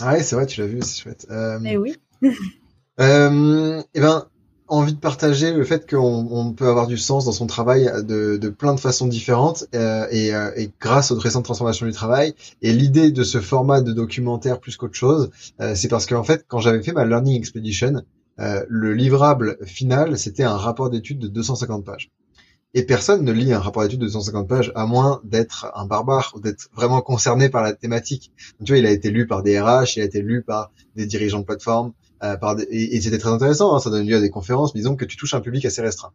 Ah ouais, c'est vrai, tu l'as vu, c'est chouette. Euh, Mais oui. euh, eh ben, envie de partager le fait qu'on on peut avoir du sens dans son travail de, de plein de façons différentes euh, et, euh, et, grâce aux récentes transformations du travail. Et l'idée de ce format de documentaire plus qu'autre chose, euh, c'est parce qu'en fait, quand j'avais fait ma Learning Expedition, euh, le livrable final, c'était un rapport d'études de 250 pages. Et personne ne lit un rapport d'études de 250 pages à moins d'être un barbare ou d'être vraiment concerné par la thématique. tu vois, il a été lu par des RH, il a été lu par des dirigeants de plateforme, euh, par et, c'était très intéressant. Hein, ça donne lieu à des conférences, mais disons que tu touches un public assez restreint.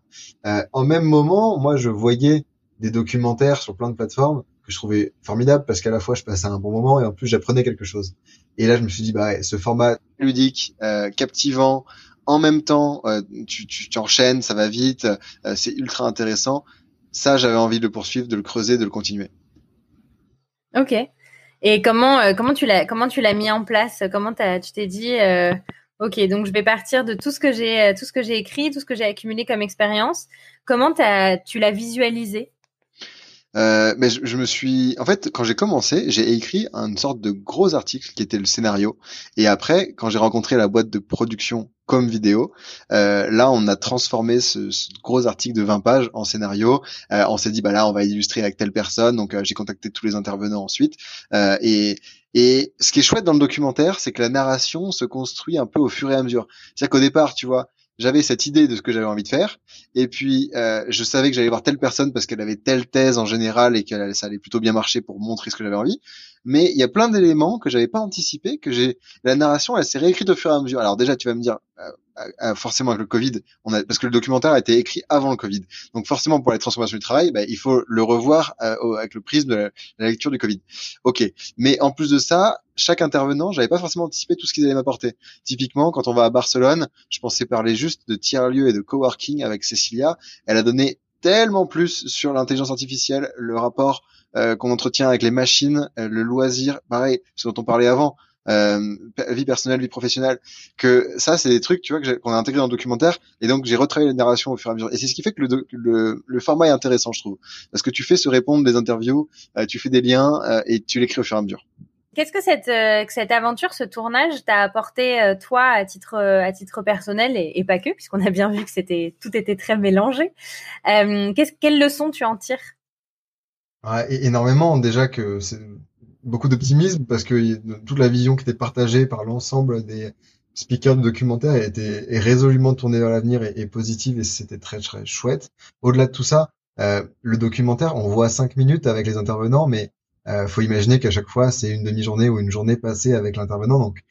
Euh, en même moment, moi, je voyais des documentaires sur plein de plateformes que je trouvais formidables parce qu'à la fois je passais un bon moment et en plus j'apprenais quelque chose. Et là, je me suis dit, bah, ce format ludique, euh, captivant, en même temps, euh, tu, enchaînes, ça va vite, euh, c'est ultra intéressant. Ça, j'avais envie de le poursuivre, de le creuser, de le continuer. Ok. Et comment euh, comment tu l'as comment tu l'as mis en place? Comment tu t'es dit ok donc je vais partir de tout ce que j'ai tout ce que j'ai écrit, tout ce que j'ai accumulé comme expérience. Comment tu l'as visualisé? Euh, mais je, me suis, en fait, quand j'ai commencé, j'ai écrit une sorte de gros article qui était le scénario. Et après, quand j'ai rencontré la boîte de production comme vidéo, euh, là, on a transformé ce, ce, gros article de 20 pages en scénario. Euh, on s'est dit, bah là, on va illustrer avec telle personne. Donc, euh, j'ai contacté tous les intervenants ensuite. Euh, et et ce qui est chouette dans le documentaire, c'est que la narration se construit un peu au fur et à mesure. C'est-à-dire qu'au départ, tu vois, j'avais cette idée de ce que j'avais envie de faire, et puis euh, je savais que j'allais voir telle personne parce qu'elle avait telle thèse en général et que ça allait plutôt bien marcher pour montrer ce que j'avais envie. Mais il y a plein d'éléments que j'avais pas anticipé, que j'ai la narration elle s'est réécrite au fur et à mesure. Alors déjà tu vas me dire euh, euh, forcément avec le Covid, on a parce que le documentaire a été écrit avant le Covid, donc forcément pour les transformations du travail, bah, il faut le revoir avec le prisme de la, lecture du Covid. Ok, mais en plus de ça, chaque intervenant, j'avais pas forcément anticipé tout ce qu'ils allaient m'apporter. Typiquement, quand on va à Barcelone, je pensais parler juste de tiers-lieux et de coworking avec Cécilia. Elle a donné tellement plus sur l'intelligence artificielle, le rapport euh, qu'on entretient avec les machines, euh, le loisir, pareil, ce dont on parlait avant, euh, vie personnelle, vie professionnelle, que ça, c'est des trucs, tu vois, qu'on a intégré dans le documentaire, et donc j'ai retravaillé la narration au fur et à mesure. Et c'est ce qui fait que le, le, le, format est intéressant, je trouve, parce que tu fais se répondre des interviews, tu fais des liens, et tu l'écris au fur et à mesure. Qu'est-ce que cette, euh, cette aventure, ce tournage t'a apporté euh, toi à titre euh, à titre personnel et, pas que, puisqu'on a bien vu que c'était tout était très mélangé. qu'est-ce quelles leçons tu en tires? Énormément déjà que c'est beaucoup d'optimisme parce que toute la vision qui était partagée par l'ensemble des speakers de documentaire était est résolument tournée vers l'avenir et, et, positive et c'était très très chouette. Au-delà de tout ça, le documentaire, on voit cinq minutes avec les intervenants, mais euh, faut imaginer qu'à chaque fois, c'est une demi-journée ou une journée passée avec l'intervenant. Donc,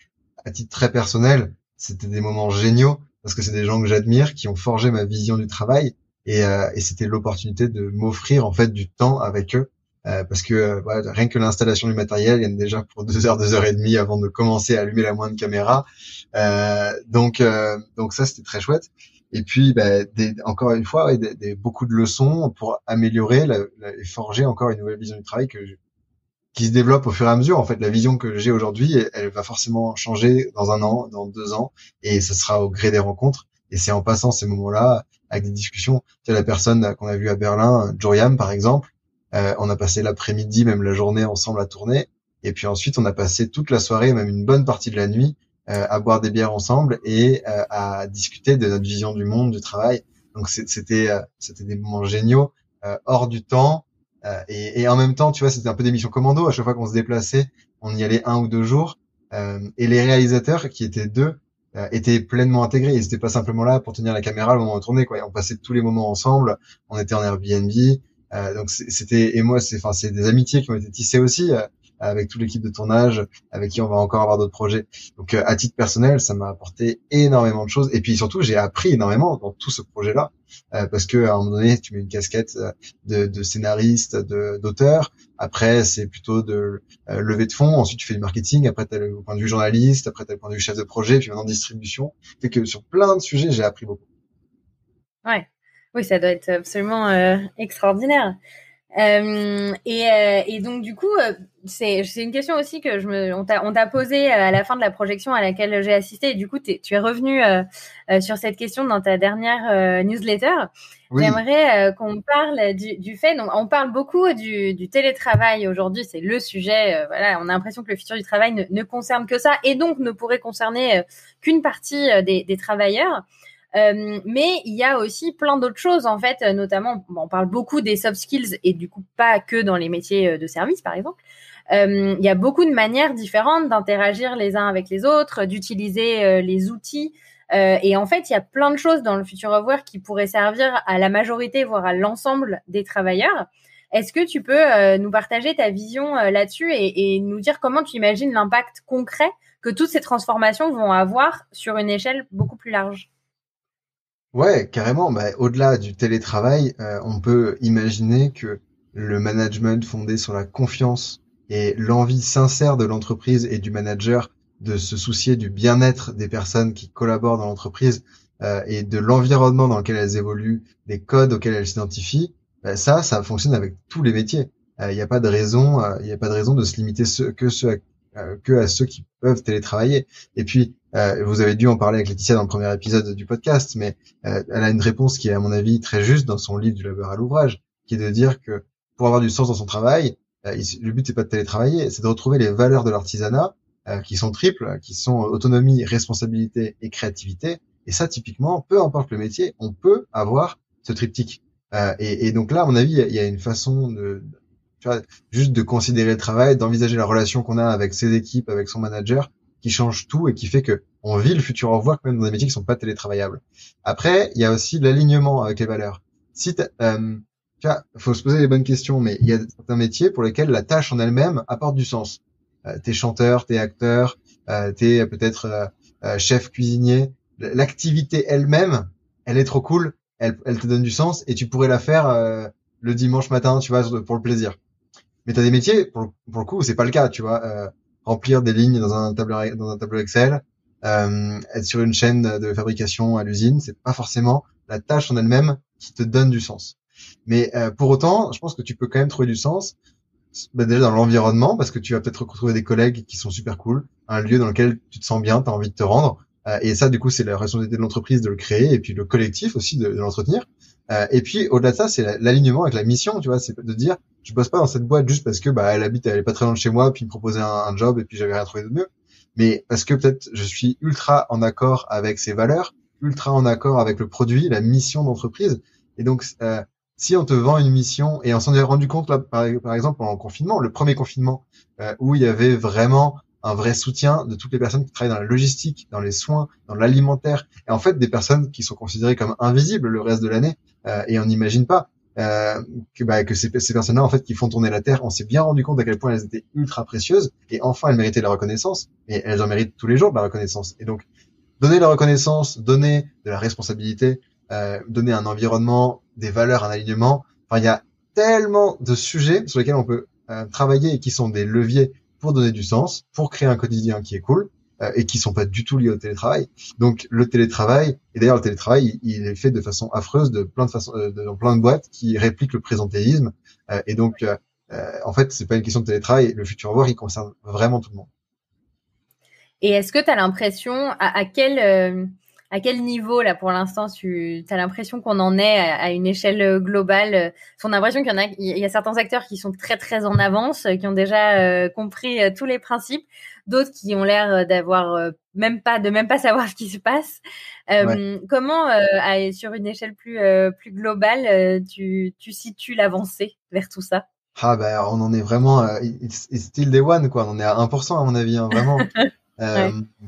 à titre très personnel, c'était des moments géniaux parce que c'est des gens que j'admire, qui ont forgé ma vision du travail, et, euh, et c'était l'opportunité de m'offrir en fait du temps avec eux, euh, parce que euh, rien que l'installation du matériel, il y en a déjà pour deux heures, deux heures et demie avant de commencer à allumer la moindre caméra. Donc, donc ça, c'était très chouette. Et puis, bah, des, encore une fois, des, des, beaucoup de leçons pour améliorer la, et forger encore une nouvelle vision du travail que qui se développe au fur et à mesure. En fait, la vision que j'ai aujourd'hui, elle, va forcément changer dans un an, dans deux ans, et ce sera au gré des rencontres. Et c'est en passant ces moments-là, avec des discussions. Tu la personne qu'on a vue à Berlin, Joriam par exemple, euh, on a passé l'après-midi, même la journée ensemble à tourner. Et puis ensuite, on a passé toute la soirée, même une bonne partie de la nuit, euh, à boire des bières ensemble et euh, à discuter de notre vision du monde, du travail. Donc c'était c'était des moments géniaux, hors du temps, euh, et, et, en même temps, tu vois, c'était un peu des missions commando. À chaque fois qu'on se déplaçait, on y allait un ou deux jours. Euh, et les réalisateurs, qui étaient deux, euh, étaient pleinement intégrés. Ils n'étaient pas simplement là pour tenir la caméra le moment de tourner. Quoi. on passait tous les moments ensemble. On était en Airbnb. Euh, donc c'était et moi, c'est enfin c'est des amitiés qui ont été tissées aussi avec toute l'équipe de tournage, avec qui on va encore avoir d'autres projets. Donc à titre personnel, ça m'a apporté énormément de choses. Et puis surtout, j'ai appris énormément dans tout ce projet-là. Euh, parce que à un moment donné, tu mets une casquette euh, de, de scénariste, d'auteur. Après, c'est plutôt de euh, lever de fonds. Ensuite, tu fais du marketing. Après, tu as le point de vue journaliste. Après, tu as le point de vue chef de projet. Puis maintenant, distribution. Fait que sur plein de sujets, j'ai appris beaucoup. Ouais. Oui, ça doit être absolument extraordinaire. Euh, et, euh, et, donc du coup, euh, c'est une question aussi que je me, on t'a posé à la fin de la projection à laquelle j'ai assisté. Et du coup, es, tu es revenu sur cette question dans ta dernière newsletter. J'aimerais qu'on parle du, du, fait. Donc, on parle beaucoup du, du télétravail aujourd'hui. C'est le sujet. voilà, on a l'impression que le futur du travail ne, ne, concerne que ça, et donc ne pourrait concerner qu'une partie des, des travailleurs. Mais il y a aussi plein d'autres choses en fait, notamment on parle beaucoup des soft skills et du coup pas que dans les métiers de service par exemple. Il y a beaucoup de manières différentes d'interagir les uns avec les autres, d'utiliser les outils. et en fait, il y a plein de choses dans le Future of Work qui pourraient servir à la majorité, voire à l'ensemble des travailleurs. Est-ce que tu peux nous partager ta vision là-dessus et, nous dire comment tu imagines l'impact concret que toutes ces transformations vont avoir sur une échelle beaucoup plus large? Ouais, carrément. Bah, au-delà du télétravail, euh, on peut imaginer que le management fondé sur la confiance et l'envie sincère de l'entreprise et du manager de se soucier du bien-être des personnes qui collaborent dans l'entreprise euh, et de l'environnement dans lequel elles évoluent, des codes auxquels elles s'identifient, bah, ça, ça fonctionne avec tous les métiers. Il euh, n'y a pas de raison, il n'y a pas de raison de se limiter que ce que à ceux qui peuvent télétravailler. Et puis, euh, vous avez dû en parler avec Laetitia dans le premier épisode du podcast, mais euh, elle a une réponse qui est à mon avis très juste dans son livre du labeur à l'ouvrage, qui est de dire que pour avoir du sens dans son travail, euh, le but c'est pas de télétravailler, c'est de retrouver les valeurs de l'artisanat qui sont triples, qui sont autonomie, responsabilité et créativité. Et ça, typiquement, peu importe le métier, on peut avoir ce triptyque. Et, et, donc là, à mon avis, il y a une façon de, tu juste de considérer le travail, d'envisager la relation qu'on a avec ses équipes, avec son manager, qui change tout et qui fait que on vit le futur au revoir même dans des métiers qui sont pas télétravaillables. Après, il y a aussi l'alignement avec les valeurs. Si euh, faut se poser les bonnes questions, mais il y a certains métiers pour lesquels la tâche en elle-même apporte du sens. Euh, t'es chanteur, t'es acteur, euh, t'es peut-être euh, euh, chef cuisinier. L'activité elle-même, elle est trop cool, elle, te donne du sens et tu pourrais la faire euh, le dimanche matin, tu vois, pour le plaisir. Mais t'as des métiers, pour, pour le coup, c'est pas le cas, tu vois remplir des lignes dans un tableau dans un tableau Excel, euh, être sur une chaîne de fabrication à l'usine, c'est pas forcément la tâche en elle-même qui te donne du sens. Mais euh, pour autant, je pense que tu peux quand même trouver du sens bah, déjà dans l'environnement parce que tu vas peut-être retrouver des collègues qui sont super cool, un lieu dans lequel tu te sens bien, tu as envie de te rendre. Euh, et ça, du coup, c'est la responsabilité de l'entreprise de le créer et puis le collectif aussi de, de l'entretenir. Euh, et puis au-delà de ça, c'est l'alignement avec la mission, tu vois, c'est de dire je bosse pas dans cette boîte juste parce que bah elle habite, elle est pas très loin de chez moi, puis me proposait un, job et puis j'avais rien trouvé de mieux, mais parce que peut-être je suis ultra en accord avec ses valeurs, ultra en accord avec le produit, la mission d'entreprise. Et donc euh, si on te vend une mission et on s'en est rendu compte là par, exemple pendant le confinement, le premier confinement euh, où il y avait vraiment un vrai soutien de toutes les personnes qui travaillent dans la logistique, dans les soins, dans l'alimentaire, et en fait des personnes qui sont considérées comme invisibles le reste de l'année, euh, et on n'imagine pas euh, que, bah, que ces, personnes-là, en fait, qui font tourner la Terre, on s'est bien rendu compte à quel point elles étaient ultra précieuses, et enfin elles méritaient la reconnaissance, et elles en méritent tous les jours de la reconnaissance. Et donc, donner la reconnaissance, donner de la responsabilité, euh, donner un environnement, des valeurs, un alignement, enfin il y a tellement de sujets sur lesquels on peut euh, travailler et qui sont des leviers pour donner du sens, pour créer un quotidien qui est cool euh, et qui sont pas du tout liés au télétravail. Donc le télétravail, et d'ailleurs le télétravail, il, est fait de façon affreuse de plein de façons, euh, dans plein de boîtes qui répliquent le présentéisme. Euh, et donc en fait, c'est pas une question de télétravail. Le futur voir, il concerne vraiment tout le monde. Et est-ce que tu as l'impression à, à quel à quel niveau là pour l'instant tu as l'impression qu'on en est à, une échelle euh, globale? On a l'impression qu'il y en a, il y a certains acteurs qui sont très très en avance, qui ont déjà euh, compris euh, tous les principes, d'autres qui ont l'air d'avoir même pas de même pas savoir ce qui se passe. Comment sur une échelle plus plus globale tu tu situes l'avancée vers tout ça? Ah ben on en est vraiment, it's, still day one quoi. On en est à 1% à mon avis, hein, vraiment.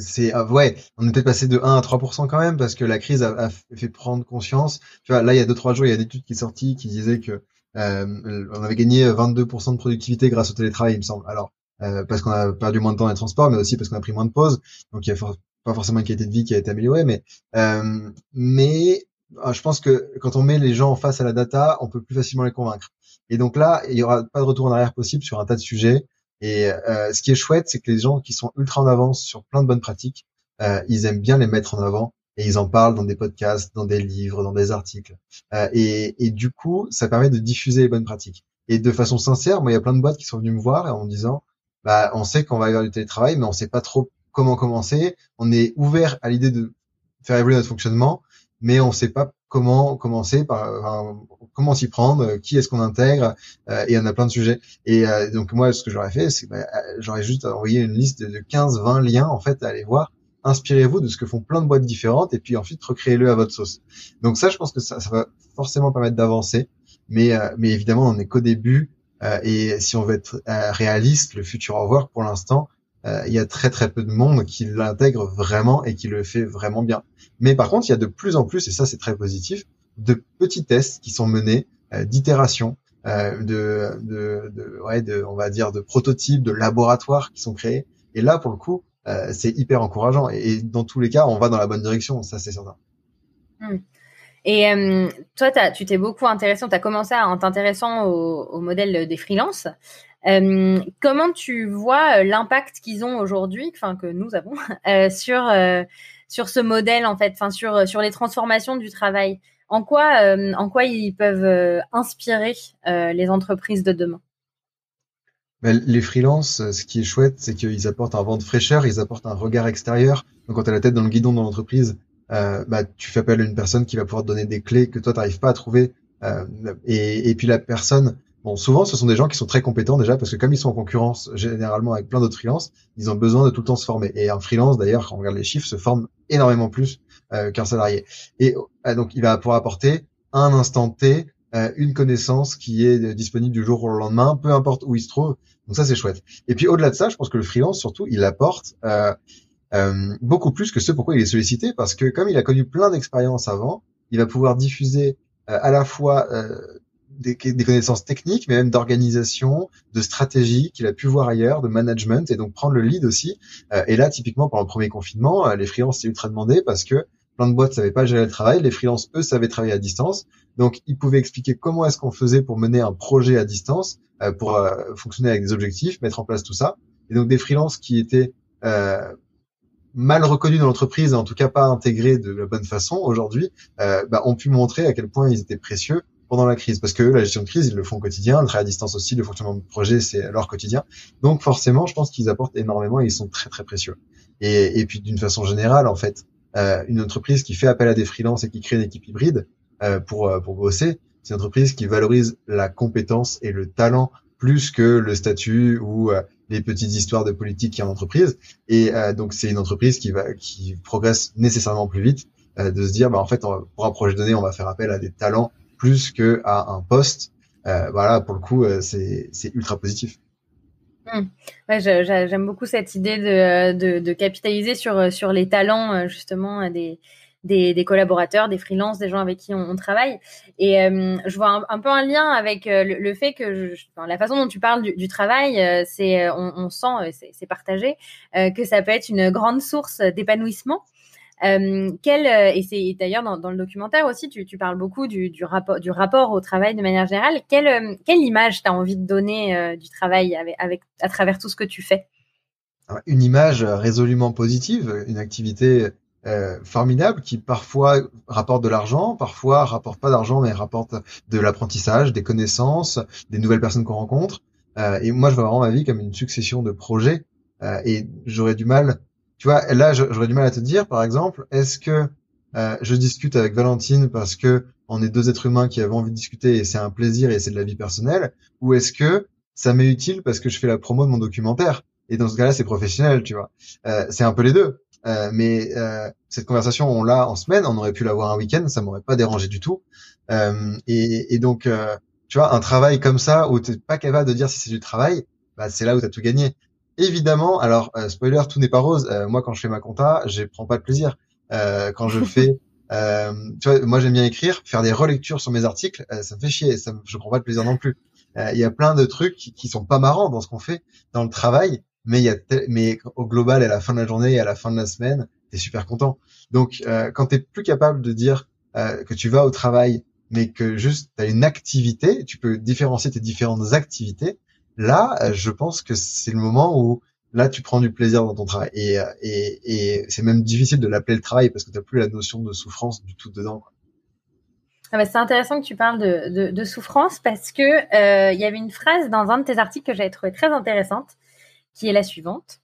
c'est ah, ouais, on est peut-être passé de 1 à 3% quand même parce que la crise a, fait prendre conscience. Tu vois, là il y a deux trois jours, il y a des études qui sont sorties qui disaient que euh, on avait gagné 22% de productivité grâce au télétravail, il me semble. Alors euh, parce qu'on a perdu moins de temps dans les transports, mais aussi parce qu'on a pris moins de pauses. Donc il y a pas forcément une qualité de vie qui a été améliorée, mais euh, mais ah, je pense que quand on met les gens face à la data, on peut plus facilement les convaincre. Et donc là, il y aura pas de retour en arrière possible sur un tas de sujets. Et euh, ce qui est chouette, c'est que les gens qui sont ultra en avance sur plein de bonnes pratiques, euh, ils aiment bien les mettre en avant et ils en parlent dans des podcasts, dans des livres, dans des articles. Euh, et, et, du coup, ça permet de diffuser les bonnes pratiques. Et de façon sincère, moi, il y a plein de boîtes qui sont venues me voir en me disant, bah, on sait qu'on va avoir du télétravail, mais on sait pas trop comment commencer. On est ouvert à l'idée de faire évoluer notre fonctionnement, mais on sait pas comment commencer par comment s'y prendre, qui est-ce qu'on intègre, euh, et on a plein de sujets. Et euh, donc moi, ce que j'aurais fait, c'est bah, j'aurais juste envoyé une liste de 15-20 liens en fait à aller voir inspirez-vous de ce que font plein de boîtes différentes et puis ensuite recréez-le à votre sauce. Donc ça, je pense que ça, ça va forcément permettre d'avancer, mais euh, mais évidemment, on n'est qu'au début euh, et si on veut être euh, réaliste, le futur au revoir pour l'instant, il y a très très peu de monde qui l'intègre vraiment et qui le fait vraiment bien. Mais par contre, il y a de plus en plus, et ça c'est très positif, de petits tests qui sont menés, d'itération, de, de, de, ouais, de, on va dire, de prototypes, de laboratoires qui sont créés. Et là, pour le coup, euh, c'est hyper encourageant. Et, dans tous les cas, on va dans la bonne direction, ça c'est certain. Hmm. Et euh, toi, tu t'es beaucoup intéressé, tu as commencé en t'intéressant au, au, modèle des freelances. Euh, comment tu vois l'impact qu'ils ont aujourd'hui, enfin que nous avons, sur sur ce modèle en fait, enfin sur sur les transformations du travail? En quoi en quoi ils peuvent inspirer les entreprises de demain? Les freelances, ce qui est chouette, c'est qu'ils apportent un vent de fraîcheur, ils apportent un regard extérieur. Donc quand tu as la tête dans le guidon dans l'entreprise, euh, bah, tu fais appel à une personne qui va pouvoir te donner des clés que toi, tu n'arrives pas à trouver. Euh, et, et, puis la personne, bon, souvent, ce sont des gens qui sont très compétents déjà, parce que comme ils sont en concurrence généralement avec plein d'autres freelances, ils ont besoin de tout le temps se former. Et un freelance, d'ailleurs, quand on regarde les chiffres, se forme énormément plus euh, qu'un salarié. Et euh, donc, il va pouvoir apporter un instant T euh, une connaissance qui est disponible du jour au lendemain, peu importe où il se trouve. Donc ça, c'est chouette. Et puis au-delà de ça, je pense que le freelance, surtout, il apporte beaucoup plus que ce pourquoi il est sollicité, parce que comme il a connu plein d'expériences avant, il va pouvoir diffuser à la fois des, des, connaissances techniques, mais même d'organisation, de stratégie qu'il a pu voir ailleurs, de management, et donc prendre le lead aussi. Euh, et là, typiquement, pendant le premier confinement, les freelances c'est ultra demandé parce que plein de boîtes savaient pas gérer le travail, les freelances, eux, savaient travailler à distance. Donc, ils pouvaient expliquer comment est-ce qu'on faisait pour mener un projet à distance, euh, pour euh, fonctionner avec des objectifs, mettre en place tout ça. Et donc, des freelances qui étaient euh, mal reconnus dans l'entreprise, en tout cas pas intégrés de la bonne façon aujourd'hui, euh, bah, ont pu montrer à quel point ils étaient précieux pendant la crise. Parce que la gestion de crise, ils le font au quotidien, le travail à distance aussi, le fonctionnement de projet, c'est leur quotidien. Donc forcément, je pense qu'ils apportent énormément et ils sont très très précieux. Et, puis d'une façon générale, en fait, euh, une entreprise qui fait appel à des freelances et qui crée une équipe hybride euh, pour euh, pour bosser, c'est une entreprise qui valorise la compétence et le talent plus que le statut ou les petites histoires de politique qui en entreprise. Et donc c'est une entreprise qui va qui progresse nécessairement plus vite de se dire bah en fait pour un projet donné on va faire appel à des talents plus que à un poste. voilà pour le coup c'est c'est ultra positif. Ouais, j'aime beaucoup cette idée de, de, capitaliser sur, sur les talents euh, justement des, des, collaborateurs, des freelances, des gens avec qui on, travaille. Et euh, je vois un, peu un lien avec euh, le, fait que je, la façon dont tu parles du, travail, on, sent, c'est partagé, que ça peut être une grande source d'épanouissement. Euh, quel, euh, et c'est d'ailleurs dans, dans, le documentaire aussi, tu, tu parles beaucoup du, du, rapport, du rapport au travail de manière générale. Quelle, euh, quelle image tu as envie de donner euh, du travail avec, avec, à travers tout ce que tu fais? Une image résolument positive, une activité euh, formidable qui parfois rapporte de l'argent, parfois rapporte pas d'argent mais rapporte de l'apprentissage, des connaissances, des nouvelles personnes qu'on rencontre. Euh, et moi, je vois vraiment ma vie comme une succession de projets euh, et j'aurais du mal tu vois, là, j'aurais du mal à te dire, par exemple, est-ce que euh, je discute avec Valentine parce que on est deux êtres humains qui avons envie de discuter et c'est un plaisir et c'est de la vie personnelle, ou est-ce que ça m'est utile parce que je fais la promo de mon documentaire? Et dans ce cas-là, c'est professionnel, tu vois. Euh, c'est un peu les deux. Euh, mais euh, cette conversation, on l'a en semaine, on aurait pu l'avoir un week-end, ça m'aurait pas dérangé du tout. Euh, et, et, donc, euh, tu vois, un travail comme ça où t'es pas capable de dire si c'est du travail, bah, c'est là où tu as tout gagné. Évidemment, alors euh, spoiler, tout n'est pas rose. Euh, moi, quand je fais ma compta, je prends pas de plaisir. Euh, quand je fais, tu vois, moi j'aime bien écrire, faire des relectures sur mes articles, ça me fait chier. Ça me, je prends pas de plaisir non plus. Il y a plein de trucs qui, qui sont pas marrants dans ce qu'on fait dans le travail, mais il y a, mais au global, à la fin de la journée et à la fin de la semaine, t'es super content. Donc, quand t'es plus capable de dire que tu vas au travail, mais que juste tu as une activité, tu peux différencier tes différentes activités Là, euh, je pense que c'est le moment où là tu prends du plaisir dans ton travail et, euh, c'est même difficile de l'appeler le travail parce que tu n'as plus la notion de souffrance du tout dedans. Ah bah c'est intéressant que tu parles de, souffrance parce que euh, il y avait une phrase dans un de tes articles que j'avais trouvé très intéressante, qui est la suivante.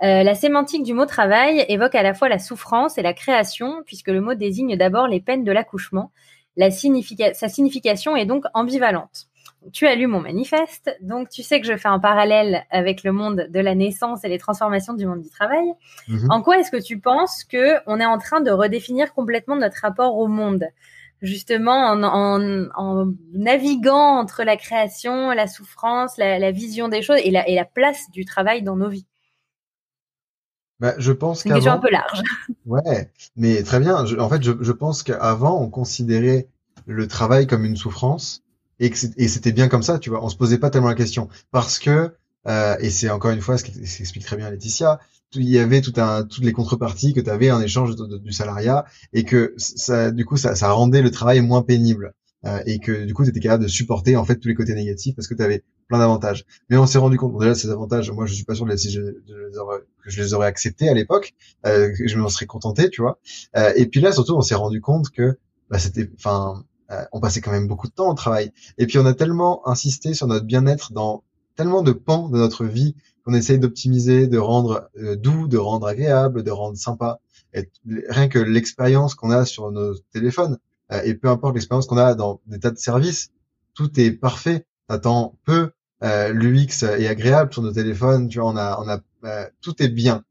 La sémantique du mot travail évoque à la fois la souffrance et la création, puisque le mot désigne d'abord les peines de l'accouchement. Sa signification est donc ambivalente tu as lu mon manifeste, donc tu sais que je fais un parallèle avec le monde de la naissance et les transformations du monde du travail. Mhm. En quoi est-ce que tu penses que on est en train de redéfinir complètement notre rapport au monde? Justement en, naviguant entre la création, la souffrance, la, vision des choses et la, et la place du travail dans nos vies bah, je pense question un peu large. Ouais, mais très bien. en fait, je, je pense qu'avant, on considérait le travail comme une souffrance et et c'était bien comme ça, tu vois. On se posait pas tellement la question parce que euh, et c'est encore une fois ce qui explique très bien Laetitia. Il y avait tout un, toutes les contreparties que tu avais en échange du salariat et que ça, du coup, ça, ça rendait le travail moins pénible euh, et que du coup, tu étais capable de supporter en fait tous les côtés négatifs parce que tu avais plein d'avantages. Mais on s'est rendu compte, bon, déjà ces avantages, moi je suis pas sûr de, si aurais, que je les aurais acceptés à l'époque, euh, que je m'en serais contenté, tu vois. Euh, et puis là, surtout, on s'est rendu compte que bah, c'était, enfin, euh, on passait quand même beaucoup de temps au travail. Et puis on a tellement insisté sur notre bien-être dans tellement de pans de notre vie qu'on essaye d'optimiser, de rendre euh, doux, de rendre agréable, de rendre sympa. Et rien que l'expérience qu'on a sur nos téléphones, euh, et peu importe l'expérience qu'on a dans des tas de services, tout est parfait. T'attends peu, euh, l'UX est agréable sur nos téléphones, tu vois, on a, on a, euh, tout est bien.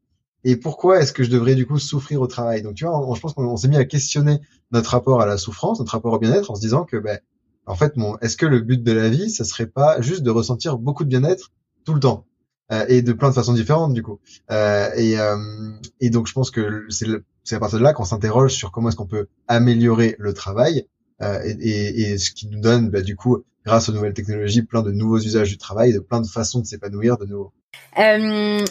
Et pourquoi est-ce que je devrais du coup souffrir au travail? Donc tu vois, je pense qu'on s'est mis à questionner notre rapport à la souffrance, notre rapport au bien-être, en se disant que, ben, en fait, mon, est-ce que le but de la vie, ce serait pas juste de ressentir beaucoup de bien-être tout le temps? Euh, et de plein de façons différentes du coup. Euh, et, euh, et donc je pense que c'est c'est à partir de là qu'on s'interroge sur comment est-ce qu'on peut améliorer le travail euh, et, et, et, ce qui nous donne bah, du coup grâce aux nouvelles technologies plein de nouveaux usages du travail, de plein de façons de s'épanouir de nouveau. Euh,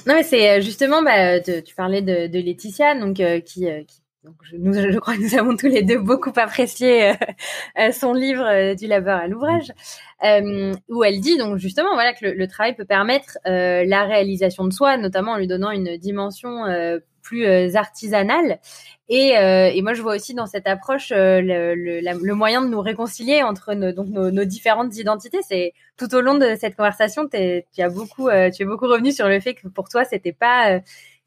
non mais c'est justement bah, tu parlais de, de Laetitia donc qui, qui donc je, nous, je crois que nous avons tous les deux beaucoup apprécié euh, euh, son livre euh, du labeur à l'ouvrage, où elle dit donc justement voilà que le, travail peut permettre la réalisation de soi, notamment en lui donnant une dimension plus artisanale. Et, et, moi je vois aussi dans cette approche le, le, moyen de nous réconcilier entre nos, donc nos, nos différentes identités. C'est tout au long de cette conversation, tu as beaucoup, tu es beaucoup revenu sur le fait que pour toi c'était pas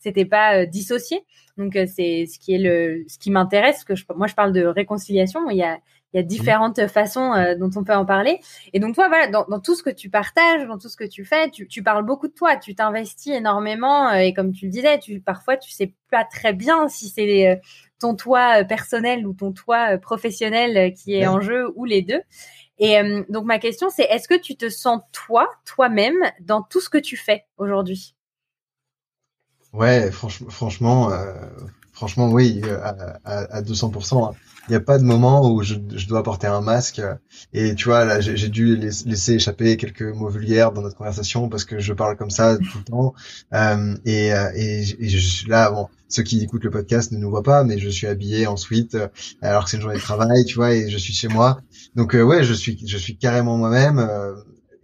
c'était pas dissocié. Donc euh, c'est ce qui est le ce qui m'intéresse que je, moi je parle de réconciliation, il y a il y a différentes mmh. façons euh, dont on peut en parler. Et donc toi, voilà, dans, dans, tout ce que tu partages, dans tout ce que tu fais, tu, tu parles beaucoup de toi, tu t'investis énormément. Euh, et comme tu le disais, tu parfois tu sais pas très bien si c'est ton toi personnel ou ton toi professionnel qui est en jeu ou les deux. Et donc ma question c'est est-ce que tu te sens toi, toi-même, dans tout ce que tu fais aujourd'hui? Ouais, franchement, franchement, euh, franchement, oui, euh, à, à, 200%. Hein. Il n'y a pas de moment où je, je, dois porter un masque. Et tu vois, là, j'ai dû laisser échapper quelques mots vulgaires dans notre conversation parce que je parle comme ça tout le temps. Euh, et, euh, et, et, je là, bon, ceux qui écoutent le podcast ne nous voient pas, mais je suis habillé ensuite alors que c'est une journée de travail, tu vois, et je suis chez moi. Donc ouais, je suis, je suis carrément moi-même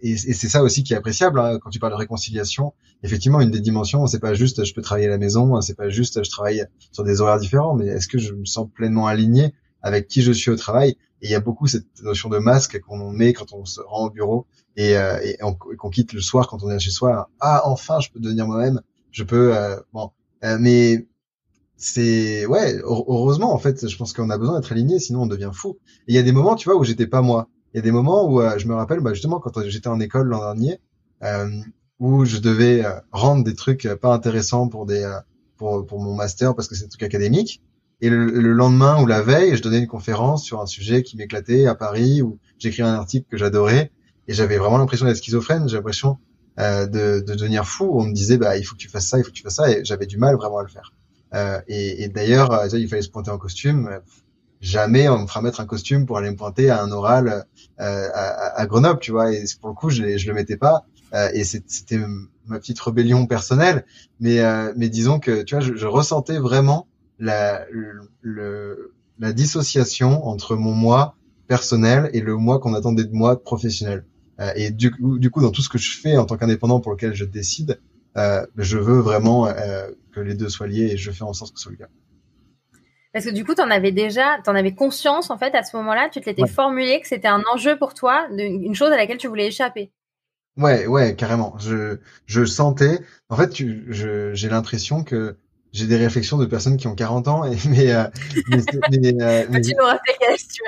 et, c'est ça aussi qui est appréciable hein, quand tu parles de réconciliation. Effectivement, une des dimensions, c'est pas juste je peux travailler à la maison, c'est pas juste je travaille sur des horaires différents, mais est-ce que je me sens pleinement aligné avec qui je suis au travail? Et il y a beaucoup cette notion de masque qu'on met quand on se rend au bureau et, euh, et qu'on quitte le soir quand on est chez soi. Ah, enfin, je peux devenir moi-même. Je peux. Euh, bon, euh, mais c'est ouais. Heureusement, en fait, je pense qu'on a besoin d'être aligné, sinon on devient fou. Il y a des moments, tu vois, où j'étais pas moi il y a des moments où euh, je me rappelle, bah, justement, quand j'étais en école l'an dernier, euh, où je devais euh, rendre des trucs pas intéressants pour des pour, pour mon master parce que c'est un truc académique. Et le, lendemain ou la veille, je donnais une conférence sur un sujet qui m'éclatait à Paris, où j'écrivais un article que j'adorais, et j'avais vraiment l'impression d'être schizophrène. J'ai l'impression euh, de, de, devenir fou. On me disait, bah, il faut que tu fasses ça, il faut que tu fasses ça, et j'avais du mal vraiment à le faire. Euh, et, et d'ailleurs, il fallait se pointer en costume jamais on me fera mettre un costume pour aller me pointer à un oral euh, à, à, Grenoble, tu vois. Et pour le coup, je, je le mettais pas. Euh, et c'était ma petite rébellion personnelle. Mais, euh, mais disons que, tu vois, je, je ressentais vraiment la, le, la dissociation entre mon moi personnel et le moi qu'on attendait de moi professionnel. Euh, et du, du coup, dans tout ce que je fais en tant qu'indépendant pour lequel je décide, euh, je veux vraiment que les deux soient liés et je fais en sorte que ce soit le cas. Parce que du coup, tu en avais déjà, tu en avais conscience en fait à ce moment-là, tu te l'étais formulé que c'était un enjeu pour toi, une chose à laquelle tu voulais échapper. Ouais, ouais, carrément. Je, je sentais. En fait, tu, je, j'ai l'impression que j'ai des réflexions de personnes qui ont 40 ans, et, mais, euh, mais, mais, euh, mais, tu nous rappelles quel tu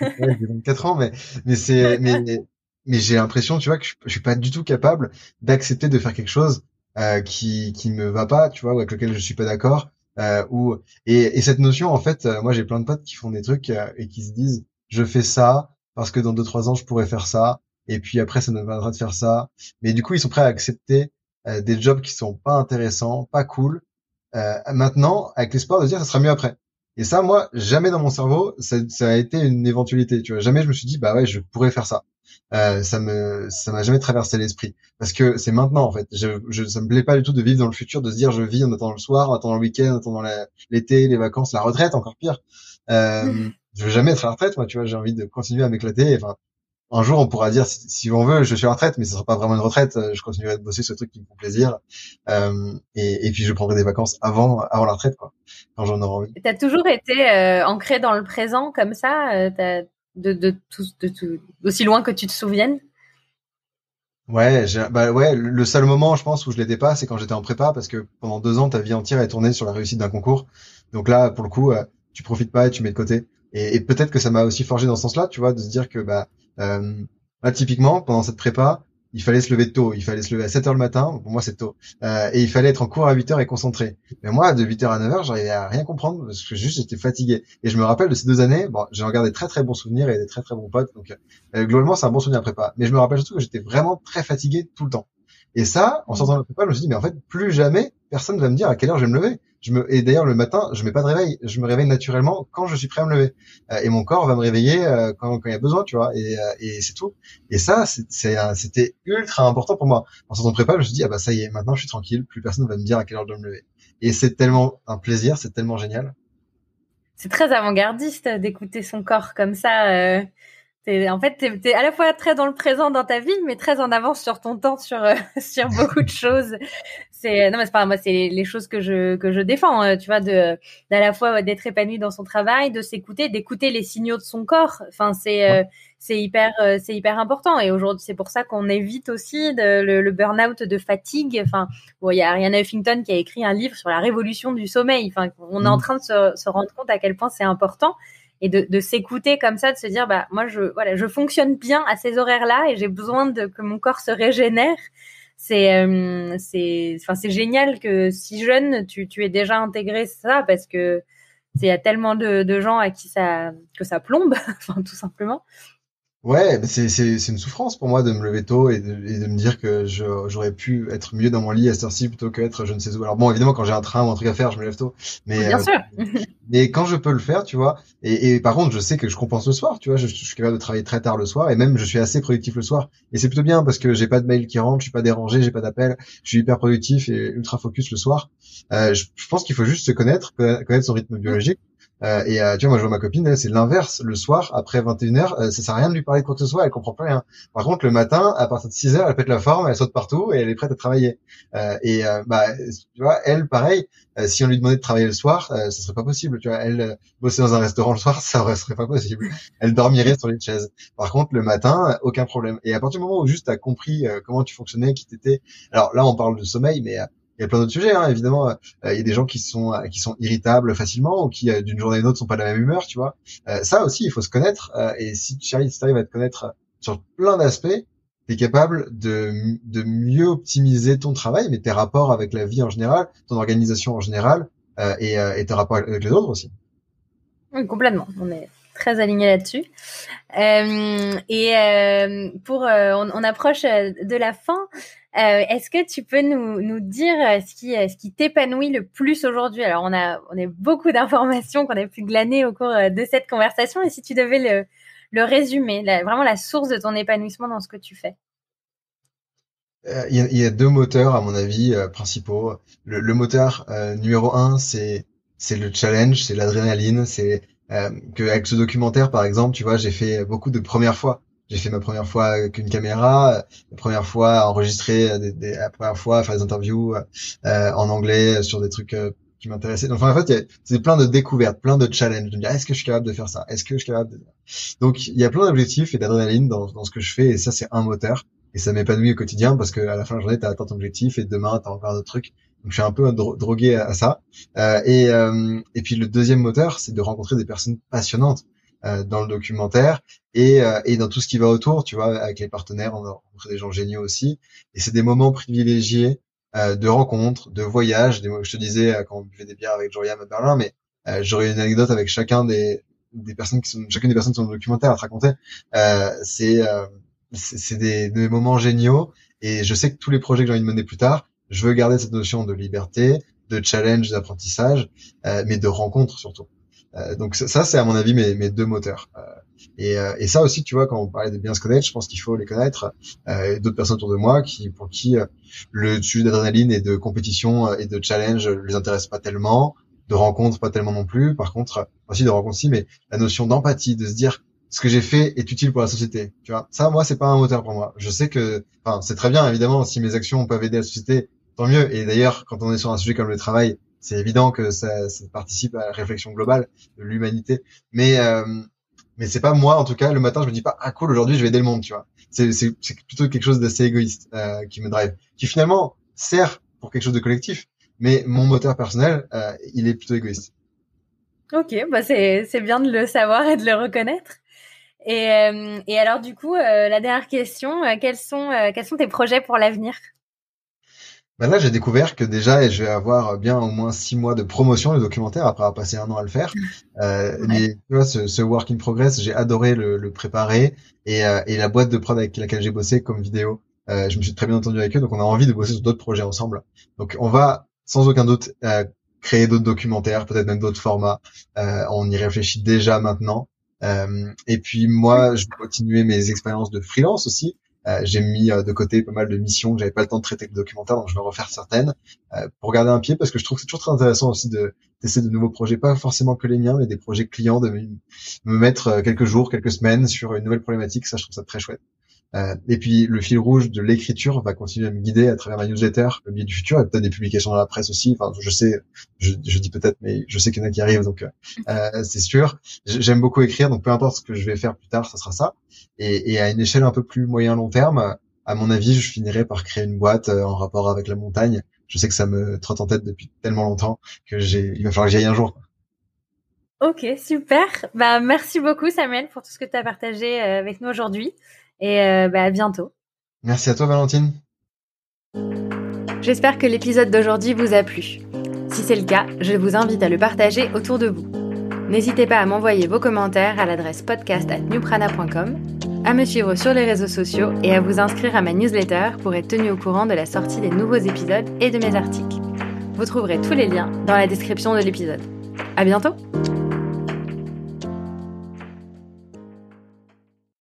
as ouais, J'ai 24 ans, mais, mais c'est, mais, mais j'ai l'impression, tu vois, que je, je, suis pas du tout capable d'accepter de faire quelque chose euh, qui qui me va pas, tu vois, ou avec lequel je suis pas d'accord. Euh, et, et, cette notion, en fait, euh, moi j'ai plein de potes qui font des trucs euh, et qui se disent, je fais ça parce que dans deux trois ans je pourrais faire ça, et puis après ça me viendra de faire ça. Mais du coup, ils sont prêts à accepter euh, des jobs qui sont pas intéressants, pas cool. maintenant, avec l'espoir de dire ça sera mieux après. Et ça, moi, jamais dans mon cerveau, ça, ça, a été une éventualité. Tu vois, jamais je me suis dit, bah ouais, je pourrais faire ça. Euh, ça me, ça m'a jamais traversé l'esprit. Parce que c'est maintenant, en fait. Je, je, ça me plaît pas du tout de vivre dans le futur, de se dire, je vis en attendant le soir, en attendant le week-end, en attendant l'été, les vacances, la retraite, encore pire. Euh, mmh. Je veux jamais être à la retraite, moi, tu vois. J'ai envie de continuer à m'éclater. Enfin, un jour on pourra dire si, on veut je suis en retraite mais ce sera pas vraiment une retraite je continuerai de bosser sur ce truc qui me font plaisir euh, et, et, puis je prendrai des vacances avant avant la retraite quoi quand j'en aurai envie t'as toujours été euh, ancré dans le présent comme ça euh, de de tout de aussi loin que tu te souviennes? Ouais, bah ouais, le seul moment, je pense, où je l'étais pas, c'est quand j'étais en prépa, parce que pendant deux ans, ta vie entière est tournée sur la réussite d'un concours. Donc là, pour le coup, euh, tu profites pas et tu mets de côté. Et, peut-être que ça m'a aussi forgé dans ce sens-là, tu vois, de se dire que bah euh, là, typiquement, pendant cette prépa, il fallait se lever tôt. Il fallait se lever à 7 heures le matin. Pour moi, c'est tôt. Euh, et il fallait être en cours à 8 heures et concentré. Mais moi, de 8 heures à 9 heures, j'arrivais à rien comprendre parce que juste j'étais fatigué. Et je me rappelle de ces deux années. Bon, j'ai regardé très très bons souvenirs et des très très bons potes. Donc, euh, globalement, c'est un bon souvenir prépa. Mais je me rappelle surtout que j'étais vraiment très fatigué tout le temps. Et ça, en sortant de la prépa, je me suis dit, mais en fait, plus jamais personne va me dire à quelle heure je vais me lever. Je me et d'ailleurs le matin, je mets pas de réveil, je me réveille naturellement quand je suis prêt à me lever. Euh, et mon corps va me réveiller euh, quand, quand il y a besoin, tu vois. Et, euh, et c'est tout. Et ça, c'était ultra important pour moi. En sortant de prépa, je me suis dit ah bah ça y est, maintenant je suis tranquille, plus personne va me dire à quelle heure je dois me lever. Et c'est tellement un plaisir, c'est tellement génial. C'est très avant-gardiste d'écouter son corps comme ça en fait, tu es, à la fois très dans le présent dans ta vie, mais très en avance sur ton temps, sur euh, sur beaucoup de choses. C'est non, mais c'est pas moi, c'est les choses que je que je défends. Euh, tu vois, de d'à la fois d'être épanoui dans son travail, de s'écouter, d'écouter les signaux de son corps. Enfin, c'est euh, c'est hyper c'est hyper important. Et aujourd'hui, c'est pour ça qu'on évite aussi de, le, le burn-out de fatigue. Enfin, bon, il y a Ariana Huffington qui a écrit un livre sur la révolution du sommeil. Enfin, on est en mmh. train de se, se rendre compte à quel point c'est important et de, de s'écouter comme ça, de se dire bah moi je voilà je fonctionne bien à ces horaires-là et j'ai besoin de que mon corps se régénère. C'est euh, c'est enfin c'est génial que si jeune tu tu aies déjà intégré ça parce que il y a tellement de, de gens à qui ça que ça plombe, enfin tout simplement. Ouais, c'est c'est c'est une souffrance pour moi de me lever tôt et de, et de me dire que j'aurais pu être mieux dans mon lit à cette heure-ci plutôt qu'être je ne sais où. Alors bon, évidemment, quand j'ai un train ou un truc à faire, je me lève tôt. Mais bien euh, sûr. mais quand je peux le faire, tu vois. Et, et par contre, je sais que je compense le soir, tu vois. Je, je, suis capable de travailler très tard le soir et même je suis assez productif le soir. Et c'est plutôt bien parce que j'ai pas de mail qui rentre, je suis pas dérangé, j'ai pas d'appel, je suis hyper productif et ultra focus le soir. Euh, je, je, pense qu'il faut juste se connaître, connaître son rythme biologique euh, et euh, tu vois, moi je vois ma copine, c'est l'inverse. Le soir, après 21h, euh, ça sert à rien de lui parler de quoi que ce soit, elle comprend pas rien. Par contre, le matin, à partir de 6h, elle pète la forme, elle saute partout et elle est prête à travailler. Euh, et bah, tu vois, elle, pareil, si on lui demandait de travailler le soir, ça serait pas possible. Tu vois, elle bosser dans un restaurant le soir, ça serait pas possible. Elle dormirait sur les chaises. Par contre, le matin, aucun problème. Et à partir du moment où juste as compris comment tu fonctionnais, qui t'étais, alors là on parle de sommeil, mais il y a plein d'autres sujets, hein, évidemment. Euh, il y a des gens qui sont qui sont irritables facilement ou qui euh, d'une journée à une autre sont pas de la même humeur, tu vois. Euh, ça aussi, il faut se connaître. et si tu arrives, à te connaître sur plein d'aspects, tu es capable de, de mieux optimiser ton travail, mais tes rapports avec la vie en général, ton organisation en général, et, et tes rapports avec les autres aussi. Oui, complètement. On est très aligné là-dessus. Euh, et euh, pour, on, on, approche de la fin. Euh, est-ce que tu peux nous, nous dire euh, ce qui, euh, ce qui t'épanouit le plus aujourd'hui? Alors, on a, on a beaucoup d'informations qu'on a pu glaner au cours de cette conversation. Et si tu devais le, le résumer, vraiment la source de ton épanouissement dans ce que tu fais? Il y, y, a deux moteurs, à mon avis, principaux. Le, le moteur numéro un, c'est c'est le challenge, c'est l'adrénaline, c'est que avec ce documentaire, par exemple, tu vois, j'ai fait beaucoup de premières fois. J'ai fait ma première fois avec une caméra, la première fois enregistrer, des, des, la première fois faire des interviews euh, en anglais sur des trucs euh, qui m'intéressaient. Donc, en fait, c'est plein de découvertes, plein de challenges. De me dire, est-ce que je suis capable de faire ça? Est-ce que je suis capable de... Donc, il y a plein d'objectifs et d'adrénaline dans, dans ce que je fais, et ça, c'est un moteur. Et ça m'épanouit au quotidien parce que à la fin de la journée, tu as atteint ton objectif et demain, tu as encore d'autres trucs. Donc, je suis un peu drogué à, ça. Euh, et, euh, et puis, le deuxième moteur, c'est de rencontrer des personnes passionnantes dans le documentaire et, et dans tout ce qui va autour, tu vois, avec les partenaires, on a rencontré des gens géniaux aussi. Et c'est des moments privilégiés de rencontres, de voyages. Des, je te disais quand on buvait des bières avec Joriam à Berlin, mais j'aurais une anecdote avec chacun des, des personnes qui sont, chacune des personnes qui sont dans le documentaire à te raconter. c'est c'est des, des moments géniaux et je sais que tous les projets que j'ai envie de mener plus tard, je veux garder cette notion de liberté, de challenge, d'apprentissage, euh, mais de rencontre surtout. Euh, donc ça, c'est à mon avis mes, mes deux moteurs. Euh, et, euh, et, ça aussi, tu vois, quand on parlait de bien se connaître, je pense qu'il faut les connaître. D'autres personnes autour de moi qui, pour qui le sujet d'adrénaline et de compétition et de challenge les intéresse pas tellement, de rencontres pas tellement non plus. Par contre, aussi de rencontres aussi, mais la notion d'empathie, de se dire ce que j'ai fait est utile pour la société. Tu vois, ça, moi, c'est pas un moteur pour moi. Je sais que, enfin, c'est très bien, évidemment, si mes actions peuvent aider la société, tant mieux. Et d'ailleurs, quand on est sur un sujet comme le travail, c'est évident que ça, ça, participe à la réflexion globale de l'humanité. Mais, euh, mais c'est pas moi, en tout cas, le matin, je me dis pas, ah cool, aujourd'hui, je vais aider le monde, tu vois. C'est, c'est, plutôt quelque chose d'assez égoïste euh, qui me drive, qui finalement sert pour quelque chose de collectif. Mais mon moteur personnel, euh, il est plutôt égoïste. Ok, bah c'est, c'est bien de le savoir et de le reconnaître. Et, euh, et alors du coup, euh, la dernière question, euh, quels sont quels sont tes projets pour l'avenir? Ben là, j'ai découvert que déjà, je vais avoir bien au moins six mois de promotion du documentaire après avoir passé un an à le faire. Euh, mais, tu vois, ce, ce, work in progress, j'ai adoré le, le préparer et, et, la boîte de prod avec laquelle j'ai bossé comme vidéo, euh, je me suis très bien entendu avec eux, donc on a envie de bosser sur d'autres projets ensemble. Donc on va sans aucun doute créer d'autres documentaires, peut-être même d'autres formats. on y réfléchit déjà maintenant. Euh, et puis moi, je vais continuer mes expériences de freelance aussi. Euh, j'ai mis euh, de côté pas mal de missions que j'avais pas le temps de traiter de documentaire, donc je vais refaire certaines pour garder un pied parce que je trouve que c'est toujours très intéressant aussi de tester de nouveaux projets, pas forcément que les miens, mais des projets clients, de me mettre quelques jours, quelques semaines sur une nouvelle problématique. Ça, je trouve ça très chouette. Euh, et puis le fil rouge de l'écriture va continuer à me guider à travers ma newsletter, le biais du futur, et peut-être des publications dans la presse aussi. Enfin, je sais, je, je dis peut-être, mais je sais qu'il y en a qui arrivent, donc euh, c'est sûr. J'aime beaucoup écrire, donc peu importe ce que je vais faire plus tard, ça sera ça. Et, et à une échelle un peu plus moyen long terme, à mon avis, je finirai par créer une boîte euh, en rapport avec la montagne. Je sais que ça me trotte en tête depuis tellement longtemps que j'ai, il va falloir que j'y aille un jour. Ok, super. Bah, merci beaucoup Samuel pour tout ce que tu as partagé avec nous aujourd'hui et euh, bah, à bientôt. Merci à toi Valentine. J'espère que l'épisode d'aujourd'hui vous a plu. Si c'est le cas, je vous invite à le partager autour de vous. N'hésitez pas à m'envoyer vos commentaires à l'adresse podcast@newprana.com, à me suivre sur les réseaux sociaux et à vous inscrire à ma newsletter pour être tenu au courant de la sortie des nouveaux épisodes et de mes articles. Vous trouverez tous les liens dans la description de l'épisode. À bientôt!